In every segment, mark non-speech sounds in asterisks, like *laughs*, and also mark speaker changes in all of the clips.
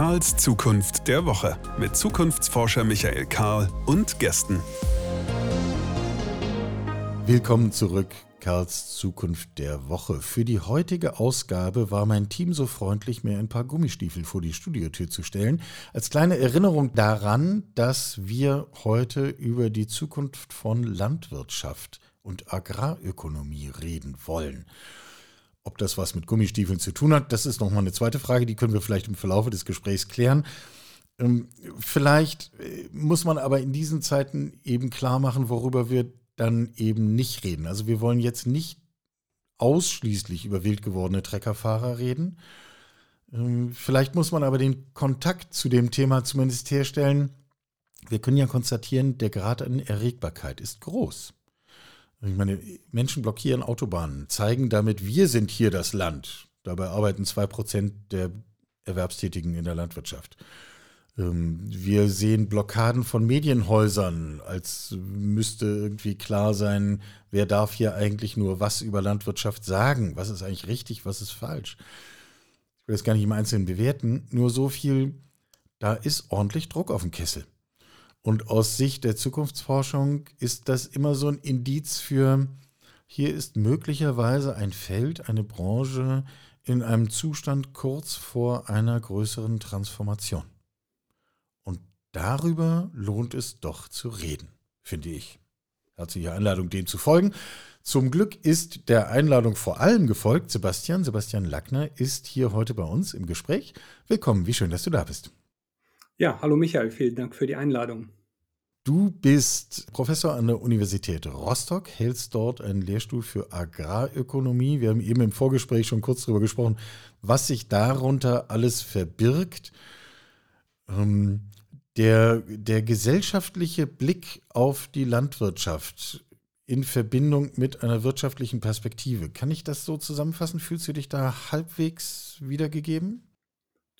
Speaker 1: Karls Zukunft der Woche mit Zukunftsforscher Michael Karl und Gästen.
Speaker 2: Willkommen zurück, Karls Zukunft der Woche. Für die heutige Ausgabe war mein Team so freundlich, mir ein paar Gummistiefel vor die Studiotür zu stellen. Als kleine Erinnerung daran, dass wir heute über die Zukunft von Landwirtschaft und Agrarökonomie reden wollen. Ob das was mit Gummistiefeln zu tun hat, das ist nochmal eine zweite Frage, die können wir vielleicht im Verlauf des Gesprächs klären. Ähm, vielleicht äh, muss man aber in diesen Zeiten eben klar machen, worüber wir dann eben nicht reden. Also wir wollen jetzt nicht ausschließlich über wild gewordene Treckerfahrer reden. Ähm, vielleicht muss man aber den Kontakt zu dem Thema zumindest herstellen. Wir können ja konstatieren, der Grad an Erregbarkeit ist groß. Ich meine, Menschen blockieren Autobahnen, zeigen damit, wir sind hier das Land. Dabei arbeiten zwei Prozent der Erwerbstätigen in der Landwirtschaft. Ähm, wir sehen Blockaden von Medienhäusern, als müsste irgendwie klar sein, wer darf hier eigentlich nur was über Landwirtschaft sagen, was ist eigentlich richtig, was ist falsch. Ich will das gar nicht im Einzelnen bewerten, nur so viel, da ist ordentlich Druck auf dem Kessel. Und aus Sicht der Zukunftsforschung ist das immer so ein Indiz für, hier ist möglicherweise ein Feld, eine Branche in einem Zustand kurz vor einer größeren Transformation. Und darüber lohnt es doch zu reden, finde ich. Herzliche Einladung, dem zu folgen. Zum Glück ist der Einladung vor allem gefolgt. Sebastian, Sebastian Lackner ist hier heute bei uns im Gespräch. Willkommen, wie schön, dass du da bist.
Speaker 3: Ja, hallo Michael, vielen Dank für die Einladung.
Speaker 2: Du bist Professor an der Universität Rostock, hältst dort einen Lehrstuhl für Agrarökonomie. Wir haben eben im Vorgespräch schon kurz darüber gesprochen, was sich darunter alles verbirgt. Ähm, der, der gesellschaftliche Blick auf die Landwirtschaft in Verbindung mit einer wirtschaftlichen Perspektive. Kann ich das so zusammenfassen? Fühlst du dich da halbwegs wiedergegeben?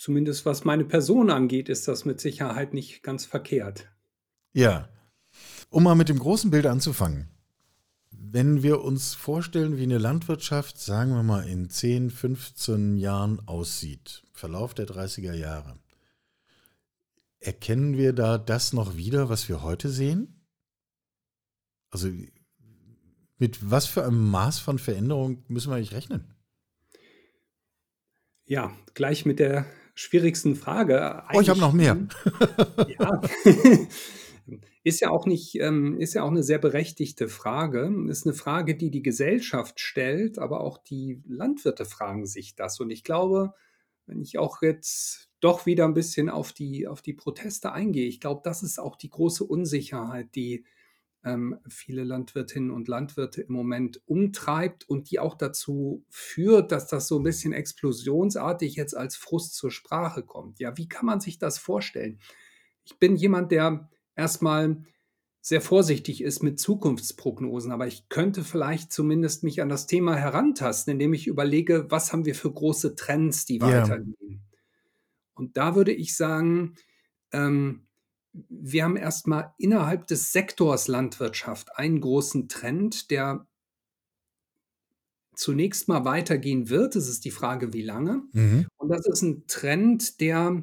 Speaker 3: Zumindest was meine Person angeht, ist das mit Sicherheit nicht ganz verkehrt.
Speaker 2: Ja. Um mal mit dem großen Bild anzufangen. Wenn wir uns vorstellen, wie eine Landwirtschaft, sagen wir mal, in 10, 15 Jahren aussieht, Verlauf der 30er Jahre, erkennen wir da das noch wieder, was wir heute sehen? Also mit was für einem Maß von Veränderung müssen wir eigentlich rechnen?
Speaker 3: Ja, gleich mit der schwierigsten Frage.
Speaker 2: Oh, ich habe noch mehr. *laughs*
Speaker 3: ja. *laughs* Ist ja auch nicht, ähm, ist ja auch eine sehr berechtigte Frage. Ist eine Frage, die die Gesellschaft stellt, aber auch die Landwirte fragen sich das. Und ich glaube, wenn ich auch jetzt doch wieder ein bisschen auf die, auf die Proteste eingehe, ich glaube, das ist auch die große Unsicherheit, die ähm, viele Landwirtinnen und Landwirte im Moment umtreibt und die auch dazu führt, dass das so ein bisschen explosionsartig jetzt als Frust zur Sprache kommt. Ja, wie kann man sich das vorstellen? Ich bin jemand, der erstmal sehr vorsichtig ist mit Zukunftsprognosen, aber ich könnte vielleicht zumindest mich an das Thema herantasten, indem ich überlege, was haben wir für große Trends, die yeah. weitergehen. Und da würde ich sagen, ähm, wir haben erstmal innerhalb des Sektors Landwirtschaft einen großen Trend, der zunächst mal weitergehen wird. Es ist die Frage, wie lange. Mhm. Und das ist ein Trend, der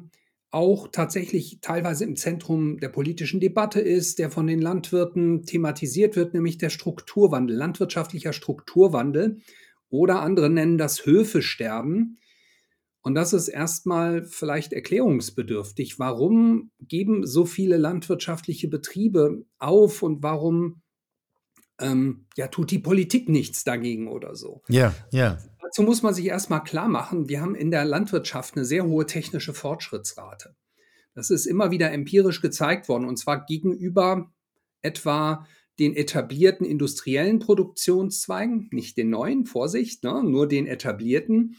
Speaker 3: auch tatsächlich teilweise im Zentrum der politischen Debatte ist, der von den Landwirten thematisiert wird, nämlich der Strukturwandel, landwirtschaftlicher Strukturwandel. Oder andere nennen das Höfesterben. Und das ist erstmal vielleicht erklärungsbedürftig. Warum geben so viele landwirtschaftliche Betriebe auf und warum ähm, ja, tut die Politik nichts dagegen oder so?
Speaker 2: Ja, ja.
Speaker 3: Dazu muss man sich erstmal klar machen, wir haben in der Landwirtschaft eine sehr hohe technische Fortschrittsrate. Das ist immer wieder empirisch gezeigt worden, und zwar gegenüber etwa den etablierten industriellen Produktionszweigen, nicht den neuen, Vorsicht, ne, nur den etablierten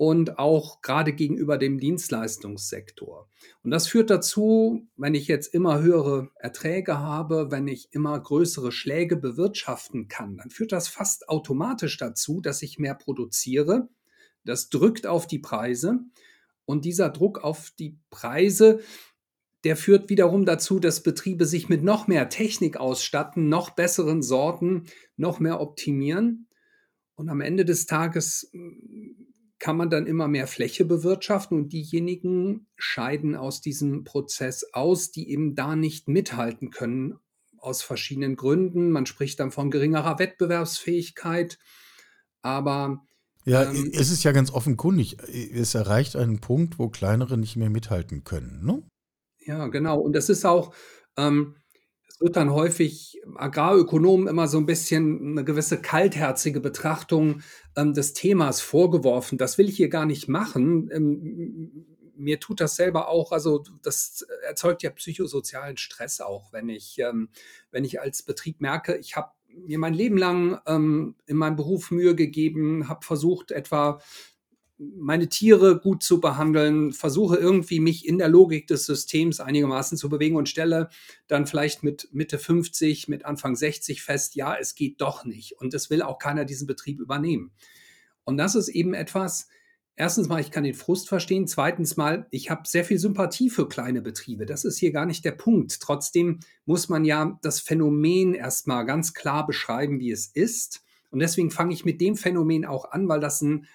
Speaker 3: und auch gerade gegenüber dem Dienstleistungssektor. Und das führt dazu, wenn ich jetzt immer höhere Erträge habe, wenn ich immer größere Schläge bewirtschaften kann, dann führt das fast automatisch dazu, dass ich mehr produziere. Das drückt auf die Preise und dieser Druck auf die Preise, der führt wiederum dazu, dass Betriebe sich mit noch mehr Technik ausstatten, noch besseren Sorten, noch mehr optimieren. Und am Ende des Tages kann man dann immer mehr Fläche bewirtschaften und diejenigen scheiden aus diesem Prozess aus, die eben da nicht mithalten können, aus verschiedenen Gründen. Man spricht dann von geringerer Wettbewerbsfähigkeit, aber
Speaker 2: ja, ähm, es ist ja ganz offenkundig. Es erreicht einen Punkt, wo kleinere nicht mehr mithalten können. Ne?
Speaker 3: Ja, genau. Und das ist auch, ähm, wird dann häufig Agrarökonomen immer so ein bisschen eine gewisse kaltherzige Betrachtung ähm, des Themas vorgeworfen. Das will ich hier gar nicht machen. Ähm, mir tut das selber auch, also das erzeugt ja psychosozialen Stress auch, wenn ich, ähm, wenn ich als Betrieb merke, ich habe mir mein Leben lang ähm, in meinem Beruf Mühe gegeben, habe versucht, etwa meine Tiere gut zu behandeln, versuche irgendwie mich in der Logik des Systems einigermaßen zu bewegen und stelle dann vielleicht mit Mitte 50, mit Anfang 60 fest, ja, es geht doch nicht. Und es will auch keiner diesen Betrieb übernehmen. Und das ist eben etwas, erstens mal, ich kann den Frust verstehen. Zweitens mal, ich habe sehr viel Sympathie für kleine Betriebe. Das ist hier gar nicht der Punkt. Trotzdem muss man ja das Phänomen erstmal ganz klar beschreiben, wie es ist. Und deswegen fange ich mit dem Phänomen auch an, weil das ein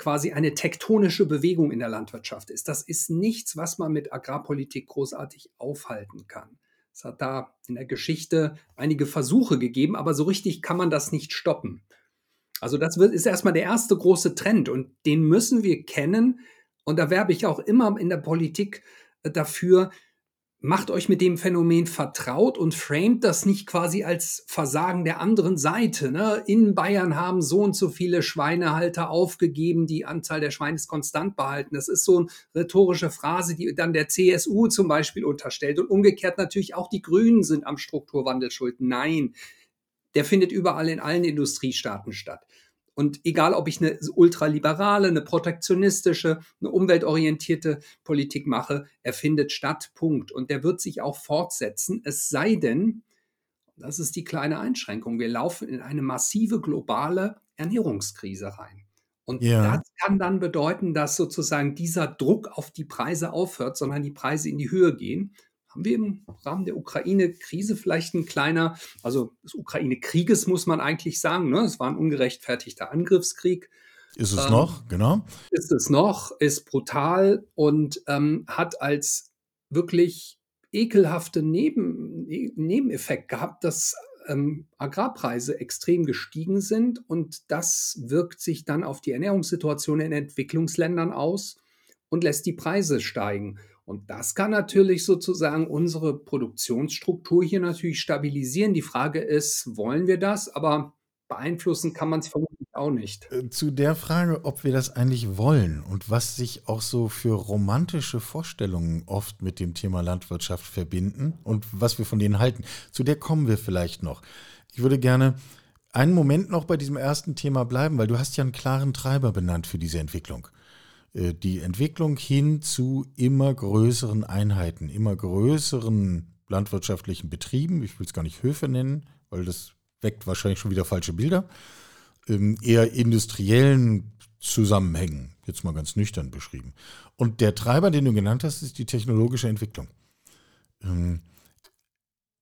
Speaker 3: quasi eine tektonische Bewegung in der Landwirtschaft ist. Das ist nichts, was man mit Agrarpolitik großartig aufhalten kann. Es hat da in der Geschichte einige Versuche gegeben, aber so richtig kann man das nicht stoppen. Also das ist erstmal der erste große Trend und den müssen wir kennen. Und da werbe ich auch immer in der Politik äh, dafür, macht euch mit dem Phänomen vertraut und framet das nicht quasi als Versagen der anderen Seite. Ne? In Bayern haben so und so viele Schweinehalter aufgegeben, die Anzahl der Schweine ist konstant behalten. Das ist so eine rhetorische Phrase, die dann der CSU zum Beispiel unterstellt. Und umgekehrt natürlich auch die Grünen sind am Strukturwandel schuld. Nein, der findet überall in allen Industriestaaten statt. Und egal, ob ich eine ultraliberale, eine protektionistische, eine umweltorientierte Politik mache, er findet statt, Punkt. Und der wird sich auch fortsetzen, es sei denn, das ist die kleine Einschränkung, wir laufen in eine massive globale Ernährungskrise rein. Und ja. das kann dann bedeuten, dass sozusagen dieser Druck auf die Preise aufhört, sondern die Preise in die Höhe gehen haben wir im Rahmen der Ukraine-Krise vielleicht ein kleiner, also des Ukraine-Krieges muss man eigentlich sagen, ne? es war ein ungerechtfertigter Angriffskrieg.
Speaker 2: Ist es ähm, noch, genau.
Speaker 3: Ist es noch, ist brutal und ähm, hat als wirklich ekelhafte Neben, ne, Nebeneffekt gehabt, dass ähm, Agrarpreise extrem gestiegen sind und das wirkt sich dann auf die Ernährungssituation in Entwicklungsländern aus und lässt die Preise steigen. Und das kann natürlich sozusagen unsere Produktionsstruktur hier natürlich stabilisieren. Die Frage ist, wollen wir das? Aber beeinflussen kann man es vermutlich auch nicht.
Speaker 2: Äh, zu der Frage, ob wir das eigentlich wollen und was sich auch so für romantische Vorstellungen oft mit dem Thema Landwirtschaft verbinden und was wir von denen halten, zu der kommen wir vielleicht noch. Ich würde gerne einen Moment noch bei diesem ersten Thema bleiben, weil du hast ja einen klaren Treiber benannt für diese Entwicklung. Äh, die Entwicklung hin zu immer größeren Einheiten, immer größeren landwirtschaftlichen Betrieben, ich will es gar nicht Höfe nennen, weil das weckt wahrscheinlich schon wieder falsche Bilder, ähm, eher industriellen Zusammenhängen, jetzt mal ganz nüchtern beschrieben. Und der Treiber, den du genannt hast, ist die technologische Entwicklung.
Speaker 3: Ähm,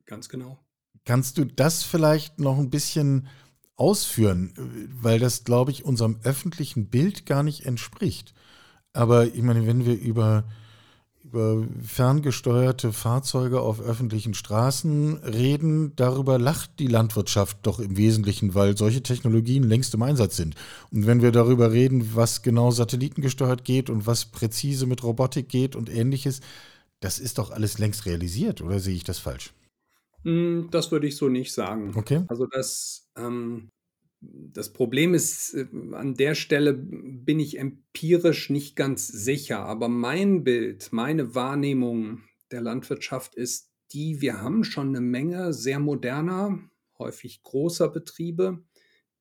Speaker 3: ganz genau.
Speaker 2: Kannst du das vielleicht noch ein bisschen ausführen, weil das, glaube ich, unserem öffentlichen Bild gar nicht entspricht. Aber ich meine, wenn wir über, über ferngesteuerte Fahrzeuge auf öffentlichen Straßen reden, darüber lacht die Landwirtschaft doch im Wesentlichen, weil solche Technologien längst im Einsatz sind. Und wenn wir darüber reden, was genau satellitengesteuert geht und was präzise mit Robotik geht und ähnliches, das ist doch alles längst realisiert, oder sehe ich das falsch?
Speaker 3: Hm, das würde ich so nicht sagen.
Speaker 2: Okay.
Speaker 3: Also das, ähm, das Problem ist, äh, an der Stelle bin ich empirisch nicht ganz sicher, aber mein Bild, meine Wahrnehmung der Landwirtschaft ist die, wir haben schon eine Menge sehr moderner, häufig großer Betriebe,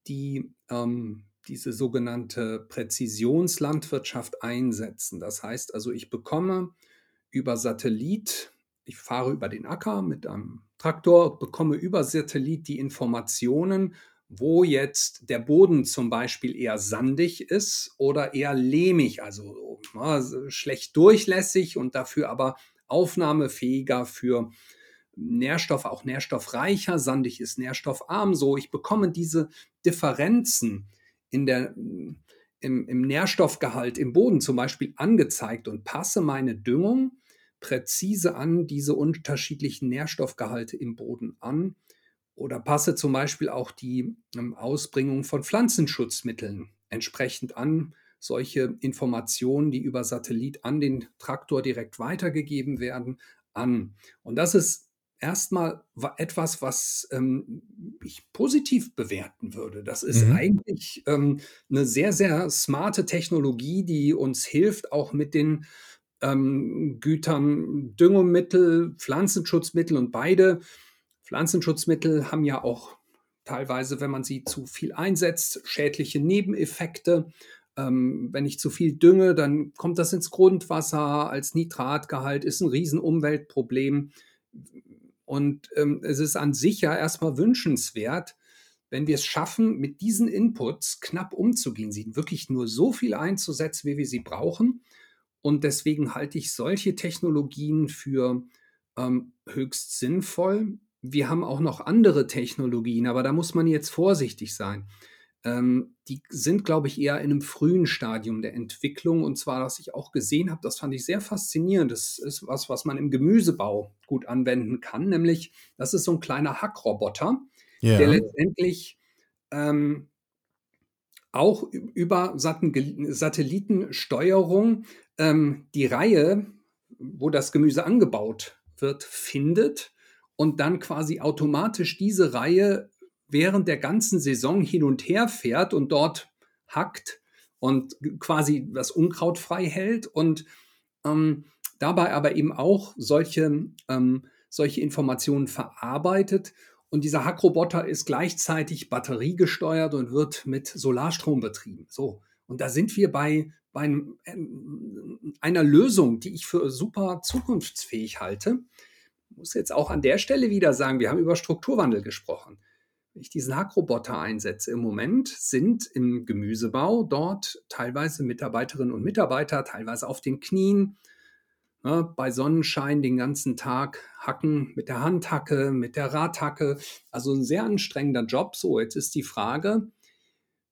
Speaker 3: die ähm, diese sogenannte Präzisionslandwirtschaft einsetzen. Das heißt also, ich bekomme über Satellit, ich fahre über den Acker mit einem Traktor, bekomme über Satellit die Informationen, wo jetzt der Boden zum Beispiel eher sandig ist oder eher lehmig, also na, schlecht durchlässig und dafür aber aufnahmefähiger für Nährstoffe, auch nährstoffreicher, sandig ist nährstoffarm. So, ich bekomme diese Differenzen in der, im, im Nährstoffgehalt im Boden zum Beispiel angezeigt und passe meine Düngung präzise an diese unterschiedlichen Nährstoffgehalte im Boden an oder passe zum Beispiel auch die ähm, Ausbringung von Pflanzenschutzmitteln entsprechend an. Solche Informationen, die über Satellit an den Traktor direkt weitergegeben werden, an. Und das ist erstmal etwas, was ähm, ich positiv bewerten würde. Das ist mhm. eigentlich ähm, eine sehr, sehr smarte Technologie, die uns hilft, auch mit den ähm, Gütern Düngemittel, Pflanzenschutzmittel und beide Pflanzenschutzmittel haben ja auch teilweise, wenn man sie zu viel einsetzt, schädliche Nebeneffekte. Ähm, wenn ich zu viel dünge, dann kommt das ins Grundwasser als Nitratgehalt, ist ein Riesenumweltproblem. Und ähm, es ist an sich ja erstmal wünschenswert, wenn wir es schaffen, mit diesen Inputs knapp umzugehen, sie wirklich nur so viel einzusetzen, wie wir sie brauchen. Und deswegen halte ich solche Technologien für ähm, höchst sinnvoll. Wir haben auch noch andere Technologien, aber da muss man jetzt vorsichtig sein. Ähm, die sind, glaube ich, eher in einem frühen Stadium der Entwicklung. Und zwar, was ich auch gesehen habe, das fand ich sehr faszinierend. Das ist was, was man im Gemüsebau gut anwenden kann. Nämlich, das ist so ein kleiner Hackroboter, ja. der letztendlich ähm, auch über Satellitensteuerung ähm, die Reihe, wo das Gemüse angebaut wird, findet und dann quasi automatisch diese Reihe während der ganzen Saison hin und her fährt und dort hackt und quasi das Unkraut frei hält und ähm, dabei aber eben auch solche, ähm, solche Informationen verarbeitet. Und dieser Hackroboter ist gleichzeitig batteriegesteuert und wird mit Solarstrom betrieben. So. Und da sind wir bei, bei einem, ähm, einer Lösung, die ich für super zukunftsfähig halte. Ich muss jetzt auch an der Stelle wieder sagen, wir haben über Strukturwandel gesprochen ich diesen Hackroboter einsetze im Moment, sind im Gemüsebau dort teilweise Mitarbeiterinnen und Mitarbeiter, teilweise auf den Knien, ne, bei Sonnenschein den ganzen Tag hacken mit der Handhacke, mit der Radhacke. Also ein sehr anstrengender Job. So, jetzt ist die Frage,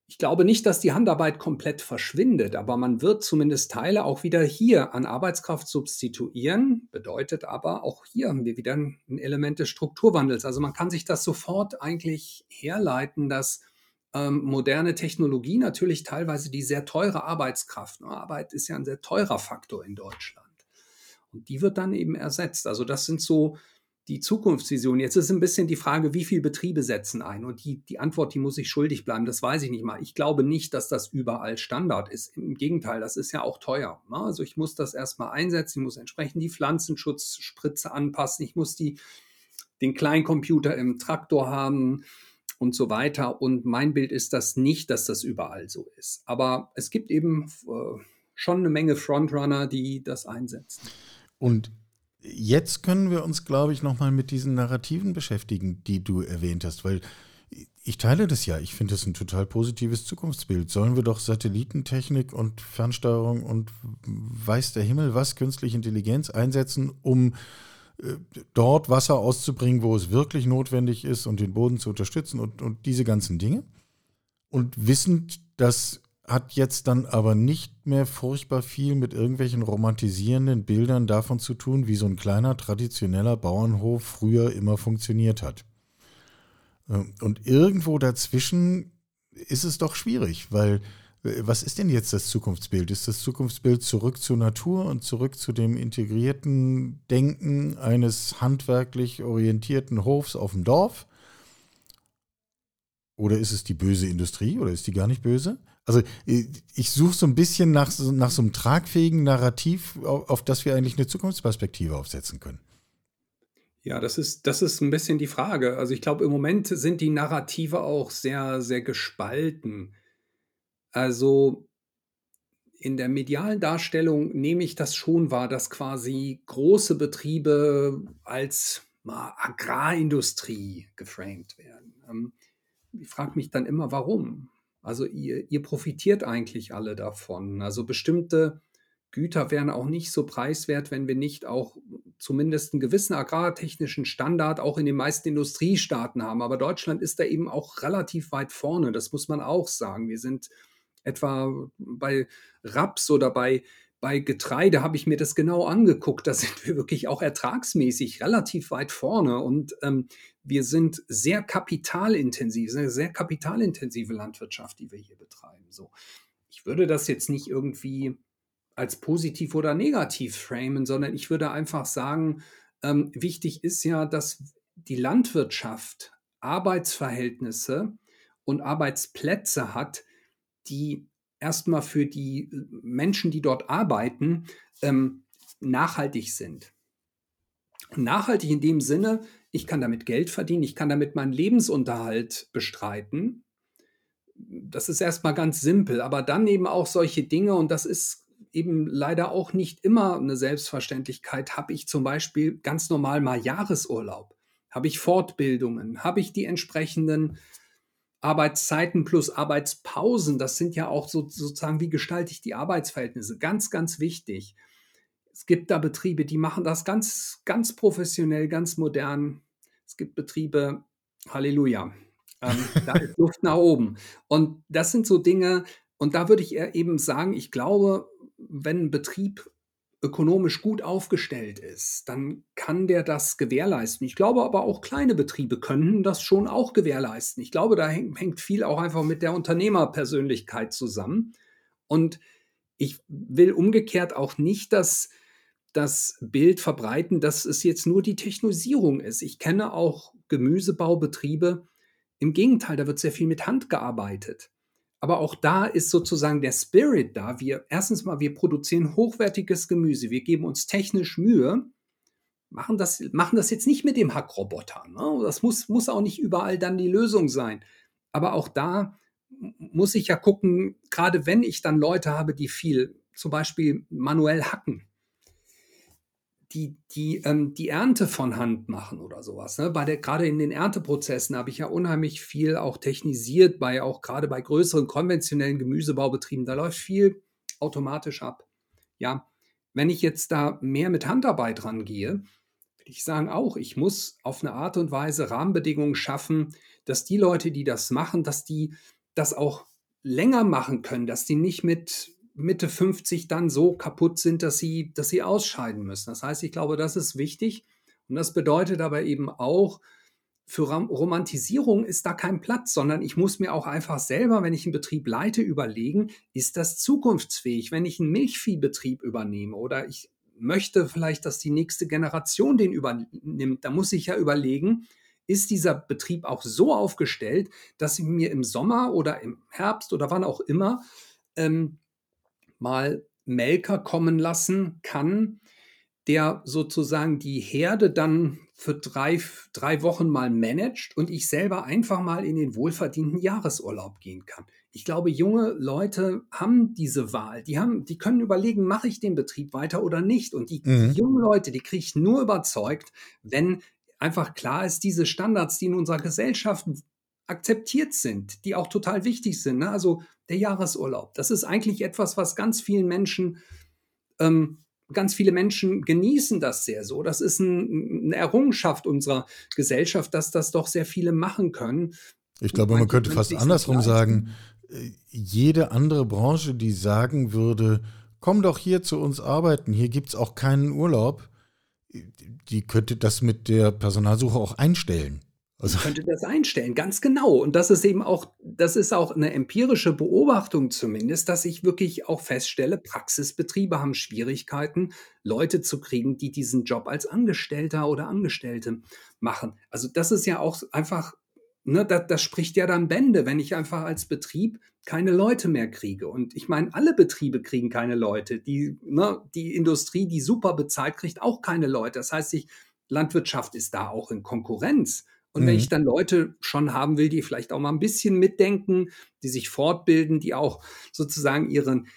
Speaker 3: ich glaube nicht, dass die Handarbeit komplett verschwindet, aber man wird zumindest Teile auch wieder hier an Arbeitskraft substituieren. Bedeutet aber, auch hier haben wir wieder ein Element des Strukturwandels. Also man kann sich das sofort eigentlich herleiten, dass ähm, moderne Technologie natürlich teilweise die sehr teure Arbeitskraft, ne, Arbeit ist ja ein sehr teurer Faktor in Deutschland. Und die wird dann eben ersetzt. Also das sind so die Zukunftsvision. Jetzt ist ein bisschen die Frage, wie viele Betriebe setzen ein? Und die, die Antwort, die muss ich schuldig bleiben, das weiß ich nicht mal. Ich glaube nicht, dass das überall Standard ist. Im Gegenteil, das ist ja auch teuer. Ne? Also ich muss das erstmal einsetzen, ich muss entsprechend die Pflanzenschutzspritze anpassen, ich muss die, den Kleincomputer im Traktor haben und so weiter. Und mein Bild ist das nicht, dass das überall so ist. Aber es gibt eben äh, schon eine Menge Frontrunner, die das einsetzen.
Speaker 2: Und Jetzt können wir uns, glaube ich, nochmal mit diesen Narrativen beschäftigen, die du erwähnt hast, weil ich teile das ja. Ich finde das ein total positives Zukunftsbild. Sollen wir doch Satellitentechnik und Fernsteuerung und weiß der Himmel was, künstliche Intelligenz einsetzen, um äh, dort Wasser auszubringen, wo es wirklich notwendig ist und den Boden zu unterstützen und, und diese ganzen Dinge? Und wissend, dass hat jetzt dann aber nicht mehr furchtbar viel mit irgendwelchen romantisierenden Bildern davon zu tun, wie so ein kleiner traditioneller Bauernhof früher immer funktioniert hat. Ähm, und irgendwo dazwischen ist es doch schwierig, weil äh, was ist denn jetzt das Zukunftsbild? Ist das Zukunftsbild zurück zur Natur und zurück zu dem integrierten Denken eines handwerklich orientierten Hofs auf dem Dorf? Oder ist es die böse Industrie oder ist die gar nicht böse? Also ich suche so ein bisschen nach, nach so einem tragfähigen Narrativ, auf, auf das wir eigentlich eine Zukunftsperspektive aufsetzen können.
Speaker 3: Ja, das ist, das ist ein bisschen die Frage. Also ich glaube, im Moment sind die Narrative auch sehr, sehr gespalten. Also in der medialen Darstellung nehme ich das schon wahr, dass quasi große Betriebe als Agrarindustrie geframed werden. Ähm, ich frage mich dann immer, warum? Also ihr, ihr profitiert eigentlich alle davon. Also bestimmte Güter wären auch nicht so preiswert, wenn wir nicht auch zumindest einen gewissen agrartechnischen Standard auch in den meisten Industriestaaten haben. Aber Deutschland ist da eben auch relativ weit vorne, das muss man auch sagen. Wir sind etwa bei Raps oder bei, bei Getreide habe ich mir das genau angeguckt. Da sind wir wirklich auch ertragsmäßig relativ weit vorne und ähm, wir sind sehr kapitalintensiv, eine sehr kapitalintensive Landwirtschaft, die wir hier betreiben. So, ich würde das jetzt nicht irgendwie als positiv oder negativ framen, sondern ich würde einfach sagen, ähm, wichtig ist ja, dass die Landwirtschaft Arbeitsverhältnisse und Arbeitsplätze hat, die erstmal für die Menschen, die dort arbeiten, ähm, nachhaltig sind. Nachhaltig in dem Sinne, ich kann damit Geld verdienen, ich kann damit meinen Lebensunterhalt bestreiten. Das ist erstmal ganz simpel, aber dann eben auch solche Dinge, und das ist eben leider auch nicht immer eine Selbstverständlichkeit, habe ich zum Beispiel ganz normal mal Jahresurlaub, habe ich Fortbildungen, habe ich die entsprechenden Arbeitszeiten plus Arbeitspausen, das sind ja auch so, sozusagen, wie gestalte ich die Arbeitsverhältnisse, ganz, ganz wichtig. Es gibt da Betriebe, die machen das ganz, ganz professionell, ganz modern. Es gibt Betriebe, Halleluja, ähm, da ist *laughs* Luft nach oben. Und das sind so Dinge, und da würde ich eben sagen, ich glaube, wenn ein Betrieb ökonomisch gut aufgestellt ist, dann kann der das gewährleisten. Ich glaube aber auch kleine Betriebe können das schon auch gewährleisten. Ich glaube, da hängt viel auch einfach mit der Unternehmerpersönlichkeit zusammen. Und ich will umgekehrt auch nicht das, das Bild verbreiten, dass es jetzt nur die Technisierung ist. Ich kenne auch Gemüsebaubetriebe. Im Gegenteil, da wird sehr viel mit Hand gearbeitet. Aber auch da ist sozusagen der Spirit da. Wir, erstens mal, wir produzieren hochwertiges Gemüse. Wir geben uns technisch Mühe, machen das, machen das jetzt nicht mit dem Hackroboter. Ne? Das muss, muss auch nicht überall dann die Lösung sein. Aber auch da muss ich ja gucken, gerade wenn ich dann Leute habe, die viel zum Beispiel manuell hacken, die, die, ähm, die Ernte von Hand machen oder sowas. Ne? Bei der, gerade in den Ernteprozessen habe ich ja unheimlich viel auch technisiert, bei auch gerade bei größeren konventionellen Gemüsebaubetrieben. Da läuft viel automatisch ab. Ja, wenn ich jetzt da mehr mit Handarbeit rangehe, würde ich sagen auch, ich muss auf eine Art und Weise Rahmenbedingungen schaffen, dass die Leute, die das machen, dass die das auch länger machen können, dass die nicht mit Mitte 50 dann so kaputt sind, dass sie, dass sie ausscheiden müssen. Das heißt, ich glaube, das ist wichtig. Und das bedeutet aber eben auch, für Romantisierung ist da kein Platz, sondern ich muss mir auch einfach selber, wenn ich einen Betrieb leite, überlegen, ist das zukunftsfähig? Wenn ich einen Milchviehbetrieb übernehme oder ich möchte vielleicht, dass die nächste Generation den übernimmt, da muss ich ja überlegen, ist dieser Betrieb auch so aufgestellt, dass ich mir im Sommer oder im Herbst oder wann auch immer ähm, mal Melker kommen lassen kann, der sozusagen die Herde dann für drei, drei Wochen mal managt und ich selber einfach mal in den wohlverdienten Jahresurlaub gehen kann. Ich glaube, junge Leute haben diese Wahl. Die, haben, die können überlegen, mache ich den Betrieb weiter oder nicht. Und die, mhm. die jungen Leute, die kriege ich nur überzeugt, wenn einfach klar ist, diese Standards, die in unserer Gesellschaft akzeptiert sind, die auch total wichtig sind. Ne? Also der Jahresurlaub, das ist eigentlich etwas, was ganz vielen Menschen, ähm, ganz viele Menschen genießen das sehr so. Das ist ein, eine Errungenschaft unserer Gesellschaft, dass das doch sehr viele machen können.
Speaker 2: Ich glaube, man könnte fast andersrum sagen, äh, jede andere Branche, die sagen würde, komm doch hier zu uns arbeiten, hier gibt es auch keinen Urlaub, die könnte das mit der Personalsuche auch einstellen.
Speaker 3: Also könnte das einstellen, ganz genau. Und das ist eben auch, das ist auch eine empirische Beobachtung zumindest, dass ich wirklich auch feststelle, Praxisbetriebe haben Schwierigkeiten, Leute zu kriegen, die diesen Job als Angestellter oder Angestellte machen. Also das ist ja auch einfach, ne, das, das spricht ja dann Bände, wenn ich einfach als Betrieb keine Leute mehr kriege. Und ich meine, alle Betriebe kriegen keine Leute. Die, ne, die Industrie, die super bezahlt, kriegt auch keine Leute. Das heißt, ich, Landwirtschaft ist da auch in Konkurrenz. Und mhm. wenn ich dann Leute schon haben will, die vielleicht auch mal ein bisschen mitdenken, die sich fortbilden, die auch sozusagen ihren,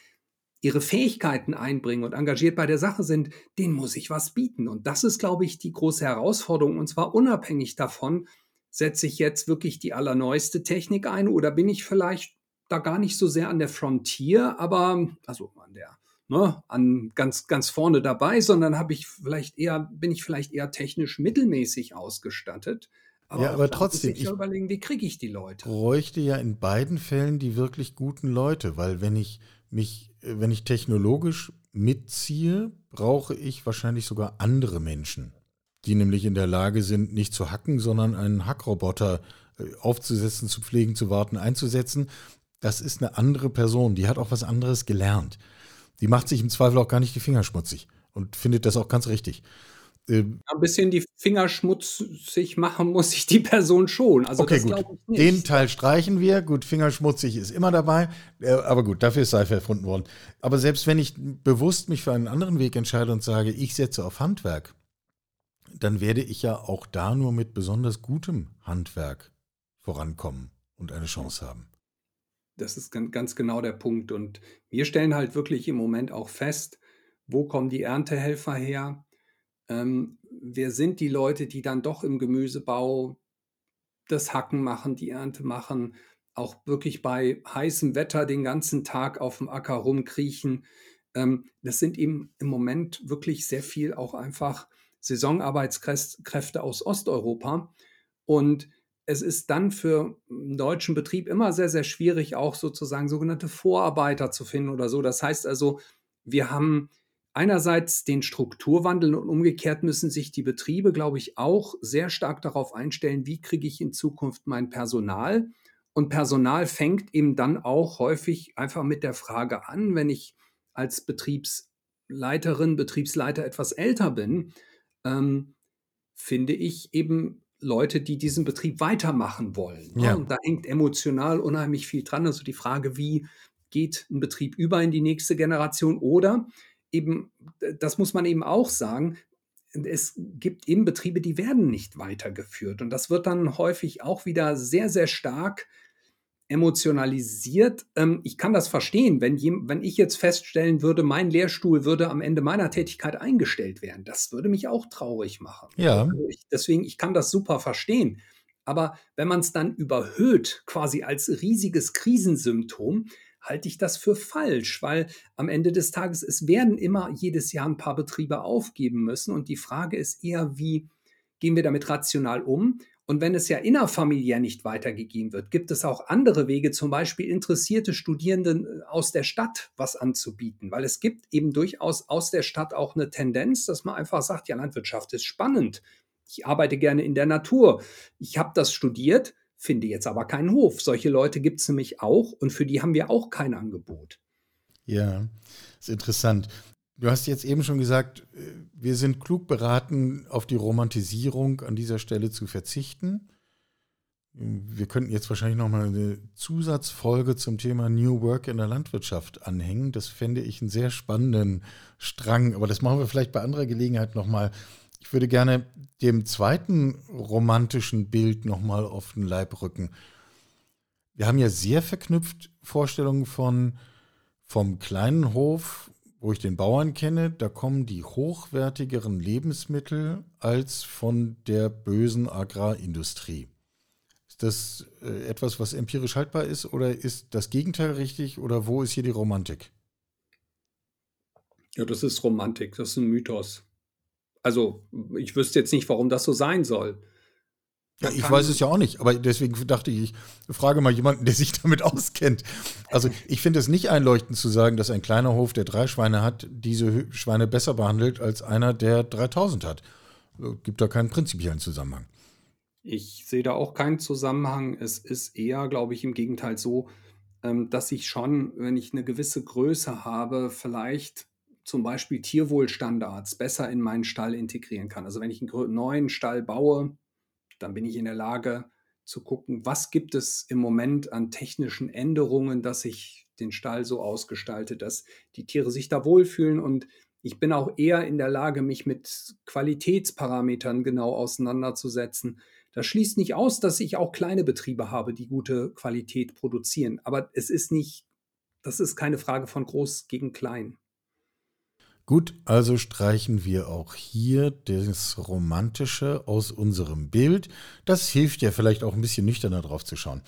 Speaker 3: ihre Fähigkeiten einbringen und engagiert bei der Sache sind, denen muss ich was bieten. Und das ist, glaube ich, die große Herausforderung. Und zwar unabhängig davon, setze ich jetzt wirklich die allerneueste Technik ein oder bin ich vielleicht da gar nicht so sehr an der Frontier, aber also an der Ne, an ganz ganz vorne dabei, sondern habe ich vielleicht eher bin ich vielleicht eher technisch mittelmäßig ausgestattet Aber
Speaker 2: Ja, aber trotzdem,
Speaker 3: ich überlegen, wie kriege ich die Leute?
Speaker 2: bräuchte ja in beiden Fällen die wirklich guten Leute, weil wenn ich mich, äh, wenn ich technologisch mitziehe, brauche ich wahrscheinlich sogar andere Menschen, die nämlich in der Lage sind, nicht zu hacken, sondern einen Hackroboter äh, aufzusetzen, zu pflegen, zu warten, einzusetzen. Das ist eine andere Person, die hat auch was anderes gelernt. Die macht sich im Zweifel auch gar nicht die Finger schmutzig und findet das auch ganz richtig. Ähm,
Speaker 3: Ein bisschen die Finger schmutzig machen muss sich die Person schon. Also
Speaker 2: Okay, gut.
Speaker 3: ich
Speaker 2: Den. Teil streichen wir. Gut, fingerschmutzig ist immer dabei. Äh, Aber gut, dafür ist Seife erfunden worden. Aber selbst wenn ich bewusst mich für einen anderen Weg entscheide und sage, ich setze auf Handwerk, dann werde ich ja auch da nur mit besonders gutem Handwerk vorankommen und eine Chance haben.
Speaker 3: Das ist gan- ganz genau der Punkt. Und wir stellen halt wirklich im Moment auch fest, wo kommen die Erntehelfer her? Ähm, wer sind die Leute, die dann doch im Gemüsebau das Hacken machen, die Ernte machen, auch wirklich bei heißem Wetter den ganzen Tag auf dem Acker rumkriechen. Ähm, das sind eben im Moment wirklich sehr viel auch einfach Saisonarbeitskräfte aus Osteuropa. Und es ist dann für einen deutschen Betrieb immer sehr, sehr schwierig, auch sozusagen sogenannte Vorarbeiter zu finden oder so. Das heißt also, wir haben einerseits den Strukturwandel und umgekehrt müssen sich die Betriebe, glaube ich, auch sehr stark darauf einstellen, wie kriege ich in Zukunft mein Personal. Und Personal fängt eben dann auch häufig einfach mit der Frage an, wenn ich als Betriebsleiterin, Betriebsleiter etwas älter bin, ähm, finde ich eben Leute, die diesen Betrieb weitermachen wollen. ne?
Speaker 2: Ja.
Speaker 3: Und da hängt emotional unheimlich viel dran. Also die Frage, wie geht ein Betrieb über in die nächste Generation oder eben, das muss man eben auch sagen, es gibt eben Betriebe, die werden nicht weitergeführt. Und das wird dann häufig auch wieder sehr, sehr stark emotionalisiert. Ähm, ich kann das verstehen, wenn, wenn ich jetzt feststellen würde, mein Lehrstuhl würde am Ende meiner Tätigkeit eingestellt werden. Das würde mich auch traurig machen.
Speaker 2: Ja.
Speaker 3: Also ich, deswegen, ich kann das super verstehen. Aber wenn man es dann überhöht, quasi als riesiges Krisensymptom, halte ich das für falsch, weil am Ende des Tages, es werden immer jedes Jahr ein paar Betriebe aufgeben müssen. Und die Frage ist eher, wie gehen wir damit rational um? Und wenn es ja innerfamiliär nicht weitergegeben wird, gibt es auch andere Wege, zum Beispiel interessierte Studierenden äh, aus der Stadt was anzubieten, weil es gibt eben durchaus aus der Stadt auch eine Tendenz, dass man einfach sagt, ja, Landwirtschaft ist spannend. Ich arbeite gerne in der Natur. Ich habe das studiert, finde jetzt aber keinen Hof. Solche Leute gibt es nämlich auch und für die haben wir auch kein Angebot.
Speaker 2: Ja, ist interessant. Du hast jetzt eben schon gesagt, äh, wir sind klug beraten, auf die Romantisierung an dieser Stelle zu verzichten. Wir könnten jetzt wahrscheinlich noch mal eine Zusatzfolge zum Thema New Work in der Landwirtschaft anhängen. Das fände ich einen sehr spannenden Strang, aber das machen wir vielleicht bei anderer Gelegenheit noch mal. Ich würde gerne dem zweiten romantischen Bild noch mal auf den Leib rücken. Wir haben ja sehr verknüpft Vorstellungen von vom kleinen Hof, wo ich den Bauern kenne, da kommen die hochwertigeren Lebensmittel als von der bösen Agrarindustrie. Ist das äh, etwas, was empirisch haltbar ist oder ist das Gegenteil richtig oder wo ist hier die Romantik?
Speaker 3: Ja, das ist Romantik, das ist ein Mythos. Also, ich wüsste jetzt nicht, warum das so sein soll.
Speaker 2: Ja, ich weiß es ja auch nicht, aber deswegen dachte ich, ich frage mal jemanden, der sich *laughs* damit auskennt. Also ich finde es nicht einleuchtend zu sagen, dass ein kleiner Hof, der drei Schweine hat, diese Schweine besser behandelt als einer, der 3000 hat. Gibt da keinen prinzipiellen Zusammenhang.
Speaker 3: Ich sehe da auch keinen Zusammenhang. Es ist eher, glaube ich, im Gegenteil so, ähm, dass ich schon, wenn ich eine gewisse Größe habe, vielleicht zum Beispiel Tierwohlstandards besser in meinen Stall integrieren kann. Also wenn ich einen neuen Stall baue, dann bin ich in der Lage zu gucken, was gibt es im Moment an technischen Änderungen, dass ich den Stall so ausgestalte, dass die Tiere sich da wohlfühlen und ich bin auch eher in der Lage, mich mit Qualitätsparametern genau auseinanderzusetzen. Das schließt nicht aus, dass ich auch kleine Betriebe habe, die gute Qualität produzieren. Aber es ist nicht, das ist keine Frage von groß gegen klein.
Speaker 2: Gut, also streichen wir auch hier das Romantische aus unserem Bild. Das hilft ja vielleicht auch ein bisschen nüchterner drauf zu schauen.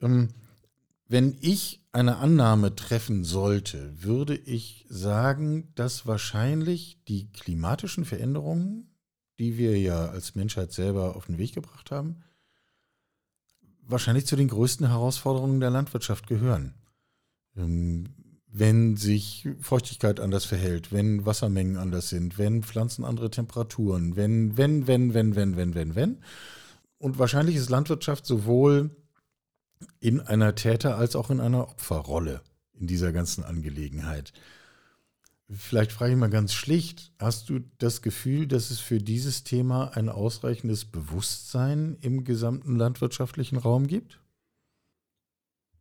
Speaker 2: Ähm, wenn ich eine Annahme treffen sollte, würde ich sagen, dass wahrscheinlich die klimatischen Veränderungen, die wir ja als Menschheit selber auf den Weg gebracht haben, wahrscheinlich zu den größten Herausforderungen der Landwirtschaft gehören. Ähm, wenn sich Feuchtigkeit anders verhält, wenn Wassermengen anders sind, wenn Pflanzen andere Temperaturen, wenn, wenn, wenn, wenn, wenn, wenn, wenn, wenn. Und wahrscheinlich ist Landwirtschaft sowohl in einer Täter- als auch in einer Opferrolle in dieser ganzen Angelegenheit. Vielleicht frage ich mal ganz schlicht, hast du das Gefühl, dass es für dieses Thema ein ausreichendes Bewusstsein im gesamten landwirtschaftlichen Raum gibt?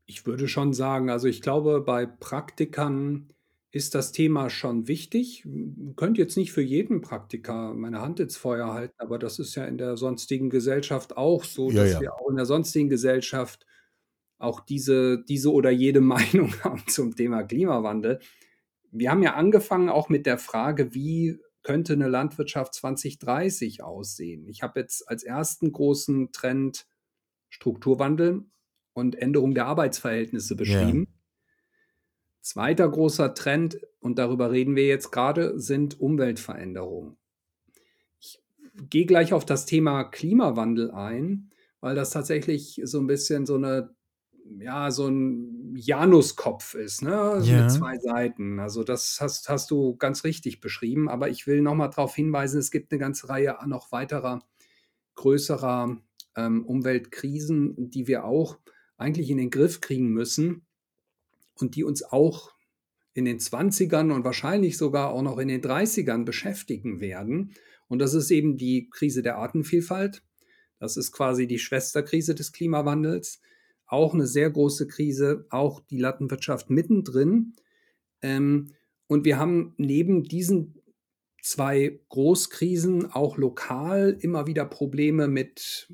Speaker 3: Ich würde schon sagen, also ich glaube, bei Praktikern ist das Thema schon wichtig. Könnt jetzt nicht für jeden Praktiker meine Hand ins Feuer halten, aber das ist ja in der sonstigen Gesellschaft auch so,
Speaker 2: Ja,
Speaker 3: dass
Speaker 2: ja.
Speaker 3: wir auch in der sonstigen Gesellschaft auch diese, diese oder jede *laughs* Meinung haben zum Thema Klimawandel. Wir haben ja angefangen auch mit der Frage, wie könnte eine Landwirtschaft 2030 aussehen? Ich habe jetzt als ersten großen Trend Strukturwandel und Änderung der Arbeitsverhältnisse
Speaker 2: Ja.
Speaker 3: beschrieben. Zweiter großer Trend, und darüber reden wir jetzt gerade, sind Umweltveränderungen. Ich gehe gleich auf das Thema Klimawandel ein, weil das tatsächlich so ein bisschen so eine, ja, so ein Januskopf ist, ne? Also mit
Speaker 2: Ja.
Speaker 3: zwei Seiten. Also das hast, hast du ganz richtig beschrieben, aber ich will nochmal darauf hinweisen, es gibt eine ganze Reihe noch weiterer größerer ähm, Umweltkrisen, die wir auch eigentlich in den Griff kriegen müssen und die uns auch in den 20ern und wahrscheinlich sogar auch noch in den 30ern beschäftigen werden. Und das ist eben die Krise der Artenvielfalt. Das ist quasi die Schwesterkrise des Klimawandels. Auch eine sehr große Krise, auch die Landwirtschaft mittendrin. Ähm, und wir haben neben diesen zwei Großkrisen auch lokal immer wieder Probleme mit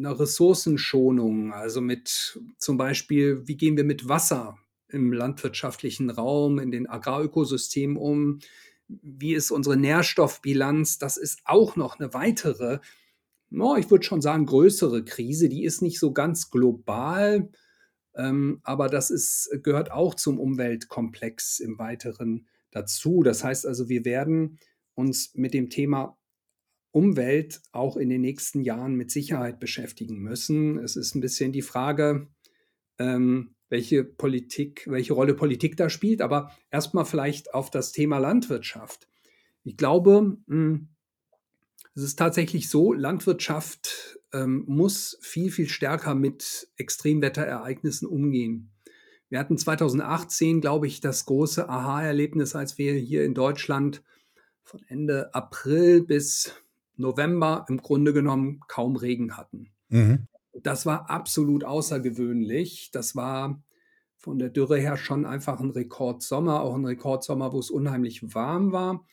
Speaker 3: einer Ressourcenschonung, also mit zum Beispiel, wie gehen wir mit Wasser im landwirtschaftlichen Raum, in den Agrarökosystemen um, wie ist unsere Nährstoffbilanz, das ist auch noch eine weitere, no, ich würde schon sagen, größere Krise, die ist nicht so ganz global, ähm, aber das ist, gehört auch zum Umweltkomplex im Weiteren dazu. Das heißt also, wir werden uns mit dem Thema Umwelt auch in den nächsten Jahren mit Sicherheit beschäftigen müssen. Es ist ein bisschen die Frage, ähm, welche Politik, welche Rolle Politik da spielt, aber erstmal vielleicht auf das Thema Landwirtschaft. Ich glaube, mh, es ist tatsächlich so, Landwirtschaft ähm, muss viel, viel stärker mit Extremwetterereignissen umgehen. Wir hatten 2018, glaube ich, das große Aha-Erlebnis, als wir hier in Deutschland von Ende April bis November im Grunde genommen kaum Regen hatten.
Speaker 2: Mhm.
Speaker 3: Das war absolut außergewöhnlich. Das war von der Dürre her schon einfach ein Rekordsommer, auch ein Rekordsommer, wo es unheimlich warm war.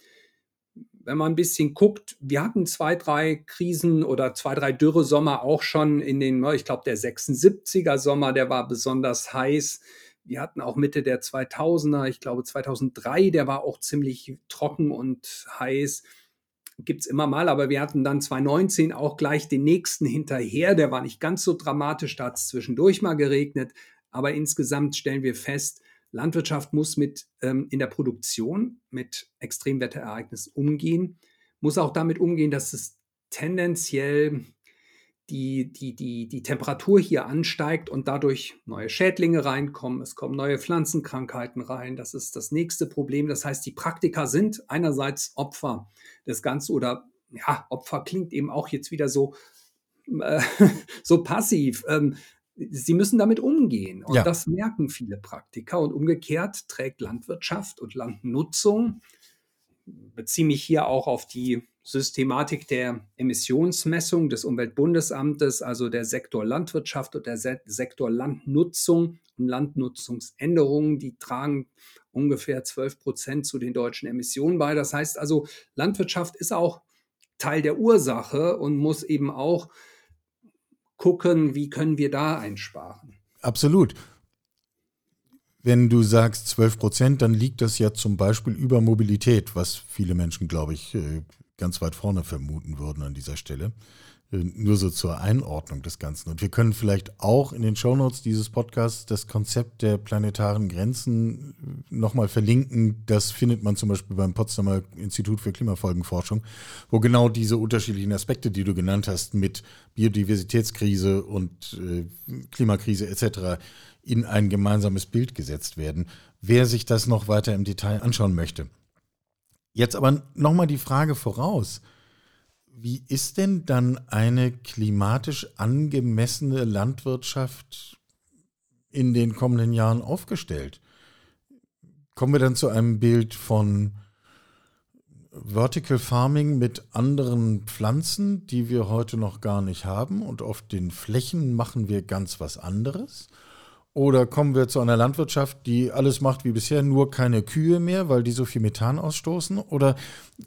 Speaker 3: Wenn man ein bisschen guckt, wir hatten zwei, drei Krisen oder zwei, drei Dürresommer auch schon in den, ich glaube, der 76er Sommer, der war besonders heiß. Wir hatten auch Mitte der 2000er, ich glaube 2003, der war auch ziemlich trocken und heiß. Gibt es immer mal, aber wir hatten dann 2019 auch gleich den nächsten hinterher. Der war nicht ganz so dramatisch, da hat es zwischendurch mal geregnet. Aber insgesamt stellen wir fest, Landwirtschaft muss mit ähm, in der Produktion mit Extremwetterereignissen umgehen, muss auch damit umgehen, dass es tendenziell die, die, die, die Temperatur hier ansteigt und dadurch neue Schädlinge reinkommen, es kommen neue Pflanzenkrankheiten rein. Das ist das nächste Problem. Das heißt, die Praktiker sind einerseits Opfer des Ganzen oder ja, Opfer klingt eben auch jetzt wieder so, *laughs* äh, so passiv. Ähm, sie müssen damit umgehen und
Speaker 2: Ja.
Speaker 3: das merken viele Praktiker und umgekehrt trägt Landwirtschaft und Landnutzung, beziehe mich hier auch auf die Systematik der Emissionsmessung des Umweltbundesamtes, also der Sektor Landwirtschaft und der Se Sektor Landnutzung und Landnutzungsänderungen, die tragen ungefähr 12 Prozent zu den deutschen Emissionen bei. Das heißt also, Landwirtschaft ist auch Teil der Ursache und muss eben auch gucken, wie können wir da einsparen.
Speaker 2: Absolut. Wenn du sagst 12 Prozent, dann liegt das ja zum Beispiel über Mobilität, was viele Menschen, glaube ich, äh, ganz weit vorne vermuten würden an dieser Stelle. Äh, nur so zur Einordnung des Ganzen. Und wir können vielleicht auch in den Shownotes dieses Podcasts das Konzept der planetaren Grenzen äh, nochmal verlinken. Das findet man zum Beispiel beim Potsdamer Institut für Klimafolgenforschung, wo genau diese unterschiedlichen Aspekte, die du genannt hast, mit Biodiversitätskrise und äh, Klimakrise etc. in ein gemeinsames Bild gesetzt werden. Wer sich das noch weiter im Detail anschauen möchte. Jetzt aber nochmal die Frage voraus wie ist denn dann eine klimatisch angemessene Landwirtschaft in den kommenden Jahren aufgestellt? Kommen wir dann zu einem Bild von Vertical Farming mit anderen Pflanzen, die wir heute noch gar nicht haben und auf den Flächen machen wir ganz was anderes? Oder kommen wir zu einer Landwirtschaft, die alles macht wie bisher, nur keine Kühe mehr, weil die so viel Methan ausstoßen? Oder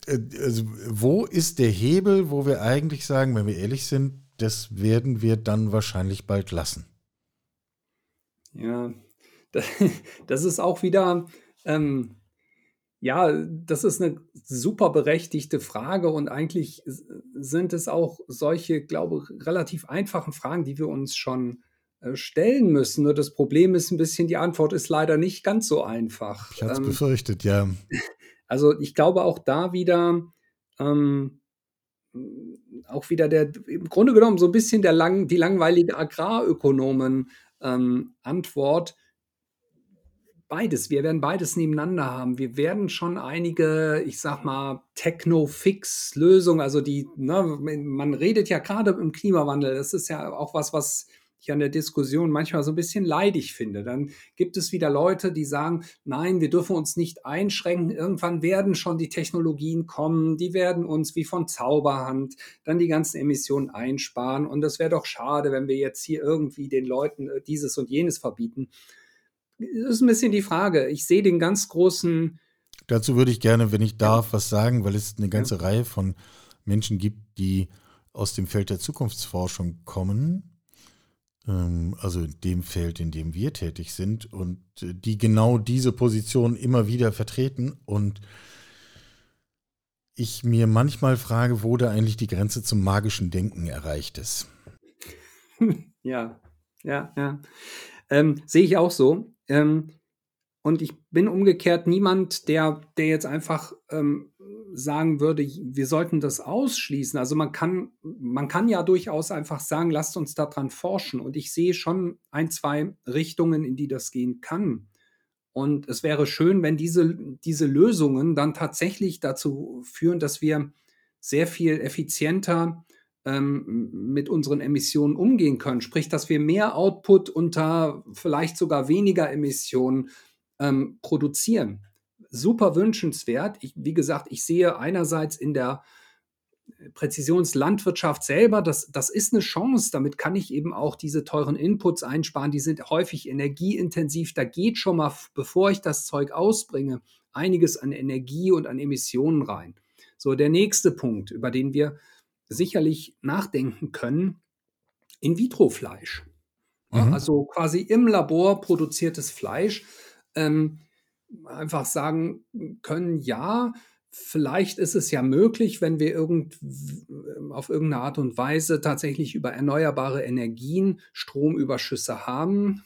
Speaker 2: äh, also, wo ist der Hebel, wo wir eigentlich sagen, wenn wir ehrlich sind, das werden wir dann wahrscheinlich bald lassen?
Speaker 3: Ja, *laughs* das ist auch wieder, ähm, ja, das ist eine super berechtigte Frage und eigentlich sind es auch solche, glaube ich, relativ einfachen Fragen, die wir uns schon stellen müssen. Nur das Problem ist ein bisschen, die Antwort ist leider nicht ganz so einfach.
Speaker 2: Ich hatte es ähm, befürchtet, ja. *laughs*
Speaker 3: Also ich glaube auch da wieder, ähm, auch wieder der, im Grunde genommen so ein bisschen der lang, die langweilige Agrarökonomen-Antwort. Ähm, beides, wir werden beides nebeneinander haben. Wir werden schon einige, ich sag mal, Techno-Fix-Lösungen, also die, ne, man redet ja gerade im Klimawandel, das ist ja auch was, was ich an der Diskussion manchmal so ein bisschen leidig finde. Dann gibt es wieder Leute, die sagen, nein, wir dürfen uns nicht einschränken. Irgendwann werden schon die Technologien kommen, die werden uns wie von Zauberhand dann die ganzen Emissionen einsparen. Und das wäre doch schade, wenn wir jetzt hier irgendwie den Leuten äh, dieses und jenes verbieten. Das ist ein bisschen die Frage. Ich sehe den ganz großen.
Speaker 2: Dazu würde ich gerne, wenn ich darf, was sagen, weil es eine ganze ja. Reihe von Menschen gibt, die aus dem Feld der Zukunftsforschung kommen also in dem Feld, in dem wir tätig sind und äh, die genau diese Position immer wieder vertreten und ich mir manchmal frage, wo da eigentlich die Grenze zum magischen Denken erreicht ist. *laughs*
Speaker 3: Ja, ja, ja. Ähm, sehe ich auch so. Ähm, und ich bin umgekehrt niemand, der, der jetzt einfach ähm, sagen würde, wir sollten das ausschließen. Also man kann, man kann ja durchaus einfach sagen, lasst uns daran forschen. Und ich sehe schon ein, zwei Richtungen, in die das gehen kann. Und es wäre schön, wenn diese, diese Lösungen dann tatsächlich dazu führen, dass wir sehr viel effizienter ähm, mit unseren Emissionen umgehen können. Sprich, dass wir mehr Output unter vielleicht sogar weniger Emissionen ähm, produzieren super wünschenswert. Ich, wie gesagt, ich sehe einerseits in der Präzisionslandwirtschaft selber, das, das ist eine Chance. Damit kann ich eben auch diese teuren Inputs einsparen. Die sind häufig energieintensiv. Da geht schon mal, bevor ich das Zeug ausbringe, einiges an Energie und an Emissionen rein. So, der nächste Punkt, über den wir sicherlich nachdenken können, In-vitro-Fleisch. Mhm. also quasi im Labor produziertes Fleisch. Ähm, einfach sagen können, ja, vielleicht ist es ja möglich, wenn wir irgend, auf irgendeine Art und Weise tatsächlich über erneuerbare Energien Stromüberschüsse haben.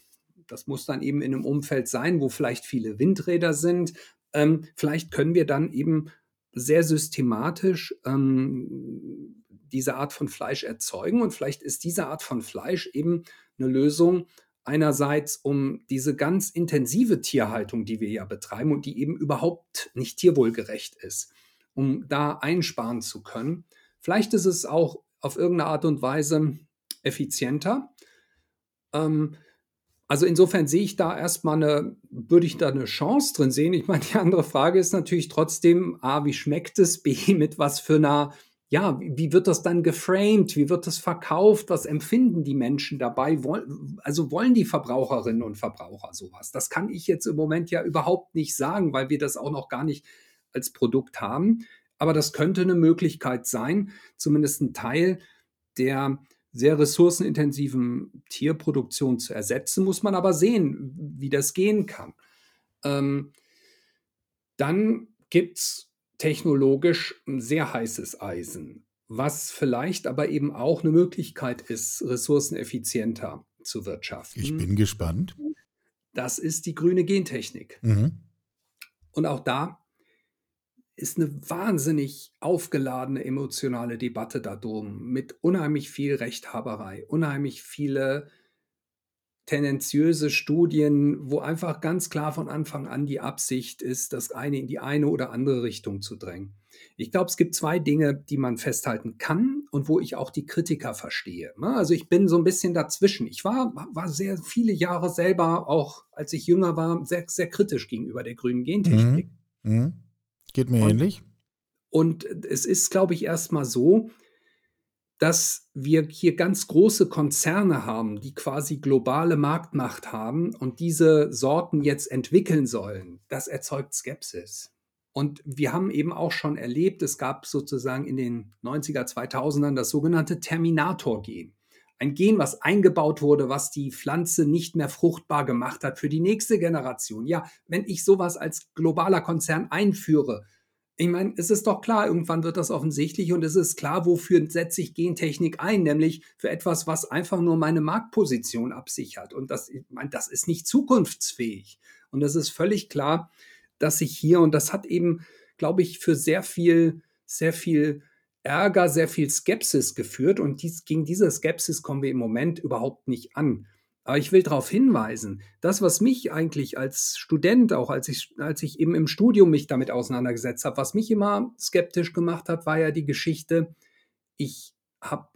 Speaker 3: Das muss dann eben in einem Umfeld sein, wo vielleicht viele Windräder sind. Ähm, vielleicht können wir dann eben sehr systematisch ähm, diese Art von Fleisch erzeugen und vielleicht ist diese Art von Fleisch eben eine Lösung, einerseits um diese ganz intensive Tierhaltung, die wir ja betreiben und die eben überhaupt nicht tierwohlgerecht ist, um da einsparen zu können. Vielleicht ist es auch auf irgendeine Art und Weise effizienter. Ähm, also insofern sehe ich da erstmal eine, würde ich da eine Chance drin sehen. Ich meine, die andere Frage ist natürlich trotzdem, A, wie schmeckt es? B, mit was für einer ja, wie wird das dann geframed? Wie wird das verkauft? Was empfinden die Menschen dabei? Also wollen die Verbraucherinnen und Verbraucher sowas? Das kann ich jetzt im Moment ja überhaupt nicht sagen, weil wir das auch noch gar nicht als Produkt haben. Aber das könnte eine Möglichkeit sein, zumindest einen Teil der sehr ressourcenintensiven Tierproduktion zu ersetzen, muss man aber sehen, wie das gehen kann. Ähm, dann gibt es technologisch ein sehr heißes Eisen. was vielleicht aber eben auch eine Möglichkeit ist, ressourceneffizienter zu wirtschaften.
Speaker 2: Ich bin gespannt.
Speaker 3: Das ist die grüne Gentechnik.
Speaker 2: Mhm.
Speaker 3: Und auch da ist eine wahnsinnig aufgeladene emotionale Debatte da drum mit unheimlich viel Rechthaberei, unheimlich viele tendenziöse Studien, wo einfach ganz klar von Anfang an die Absicht ist, das eine in die eine oder andere Richtung zu drängen. Ich glaube, es gibt zwei Dinge, die man festhalten kann und wo ich auch die Kritiker verstehe. Ne? Also ich bin so ein bisschen dazwischen. Ich war, war sehr viele Jahre selber, auch als ich jünger war, sehr, sehr kritisch gegenüber der grünen Gentechnik.
Speaker 2: Mhm. Mhm. Geht mir
Speaker 3: und,
Speaker 2: ähnlich.
Speaker 3: Und es ist, glaube ich, erstmal so, dass wir hier ganz große Konzerne haben, die quasi globale Marktmacht haben und diese Sorten jetzt entwickeln sollen. Das erzeugt Skepsis. Und wir haben eben auch schon erlebt, es gab sozusagen in den 90er, 2000ern das sogenannte Terminator-Gen. Ein Gen, was eingebaut wurde, was die Pflanze nicht mehr fruchtbar gemacht hat für die nächste Generation. Ja, wenn ich sowas als globaler Konzern einführe, ich meine, es ist doch klar, irgendwann wird das offensichtlich und es ist klar, wofür setze ich Gentechnik ein, nämlich für etwas, was einfach nur meine Marktposition absichert. Und das, ich meine, das ist nicht zukunftsfähig. Und es ist völlig klar, dass ich hier, und das hat eben, glaube ich, für sehr viel, sehr viel Ärger, sehr viel Skepsis geführt. Und dies, gegen diese Skepsis kommen wir im Moment überhaupt nicht an. Aber ich will darauf hinweisen, das, was mich eigentlich als Student, auch als ich, als ich eben im Studium mich damit auseinandergesetzt habe, was mich immer skeptisch gemacht hat, war ja die Geschichte, ich habe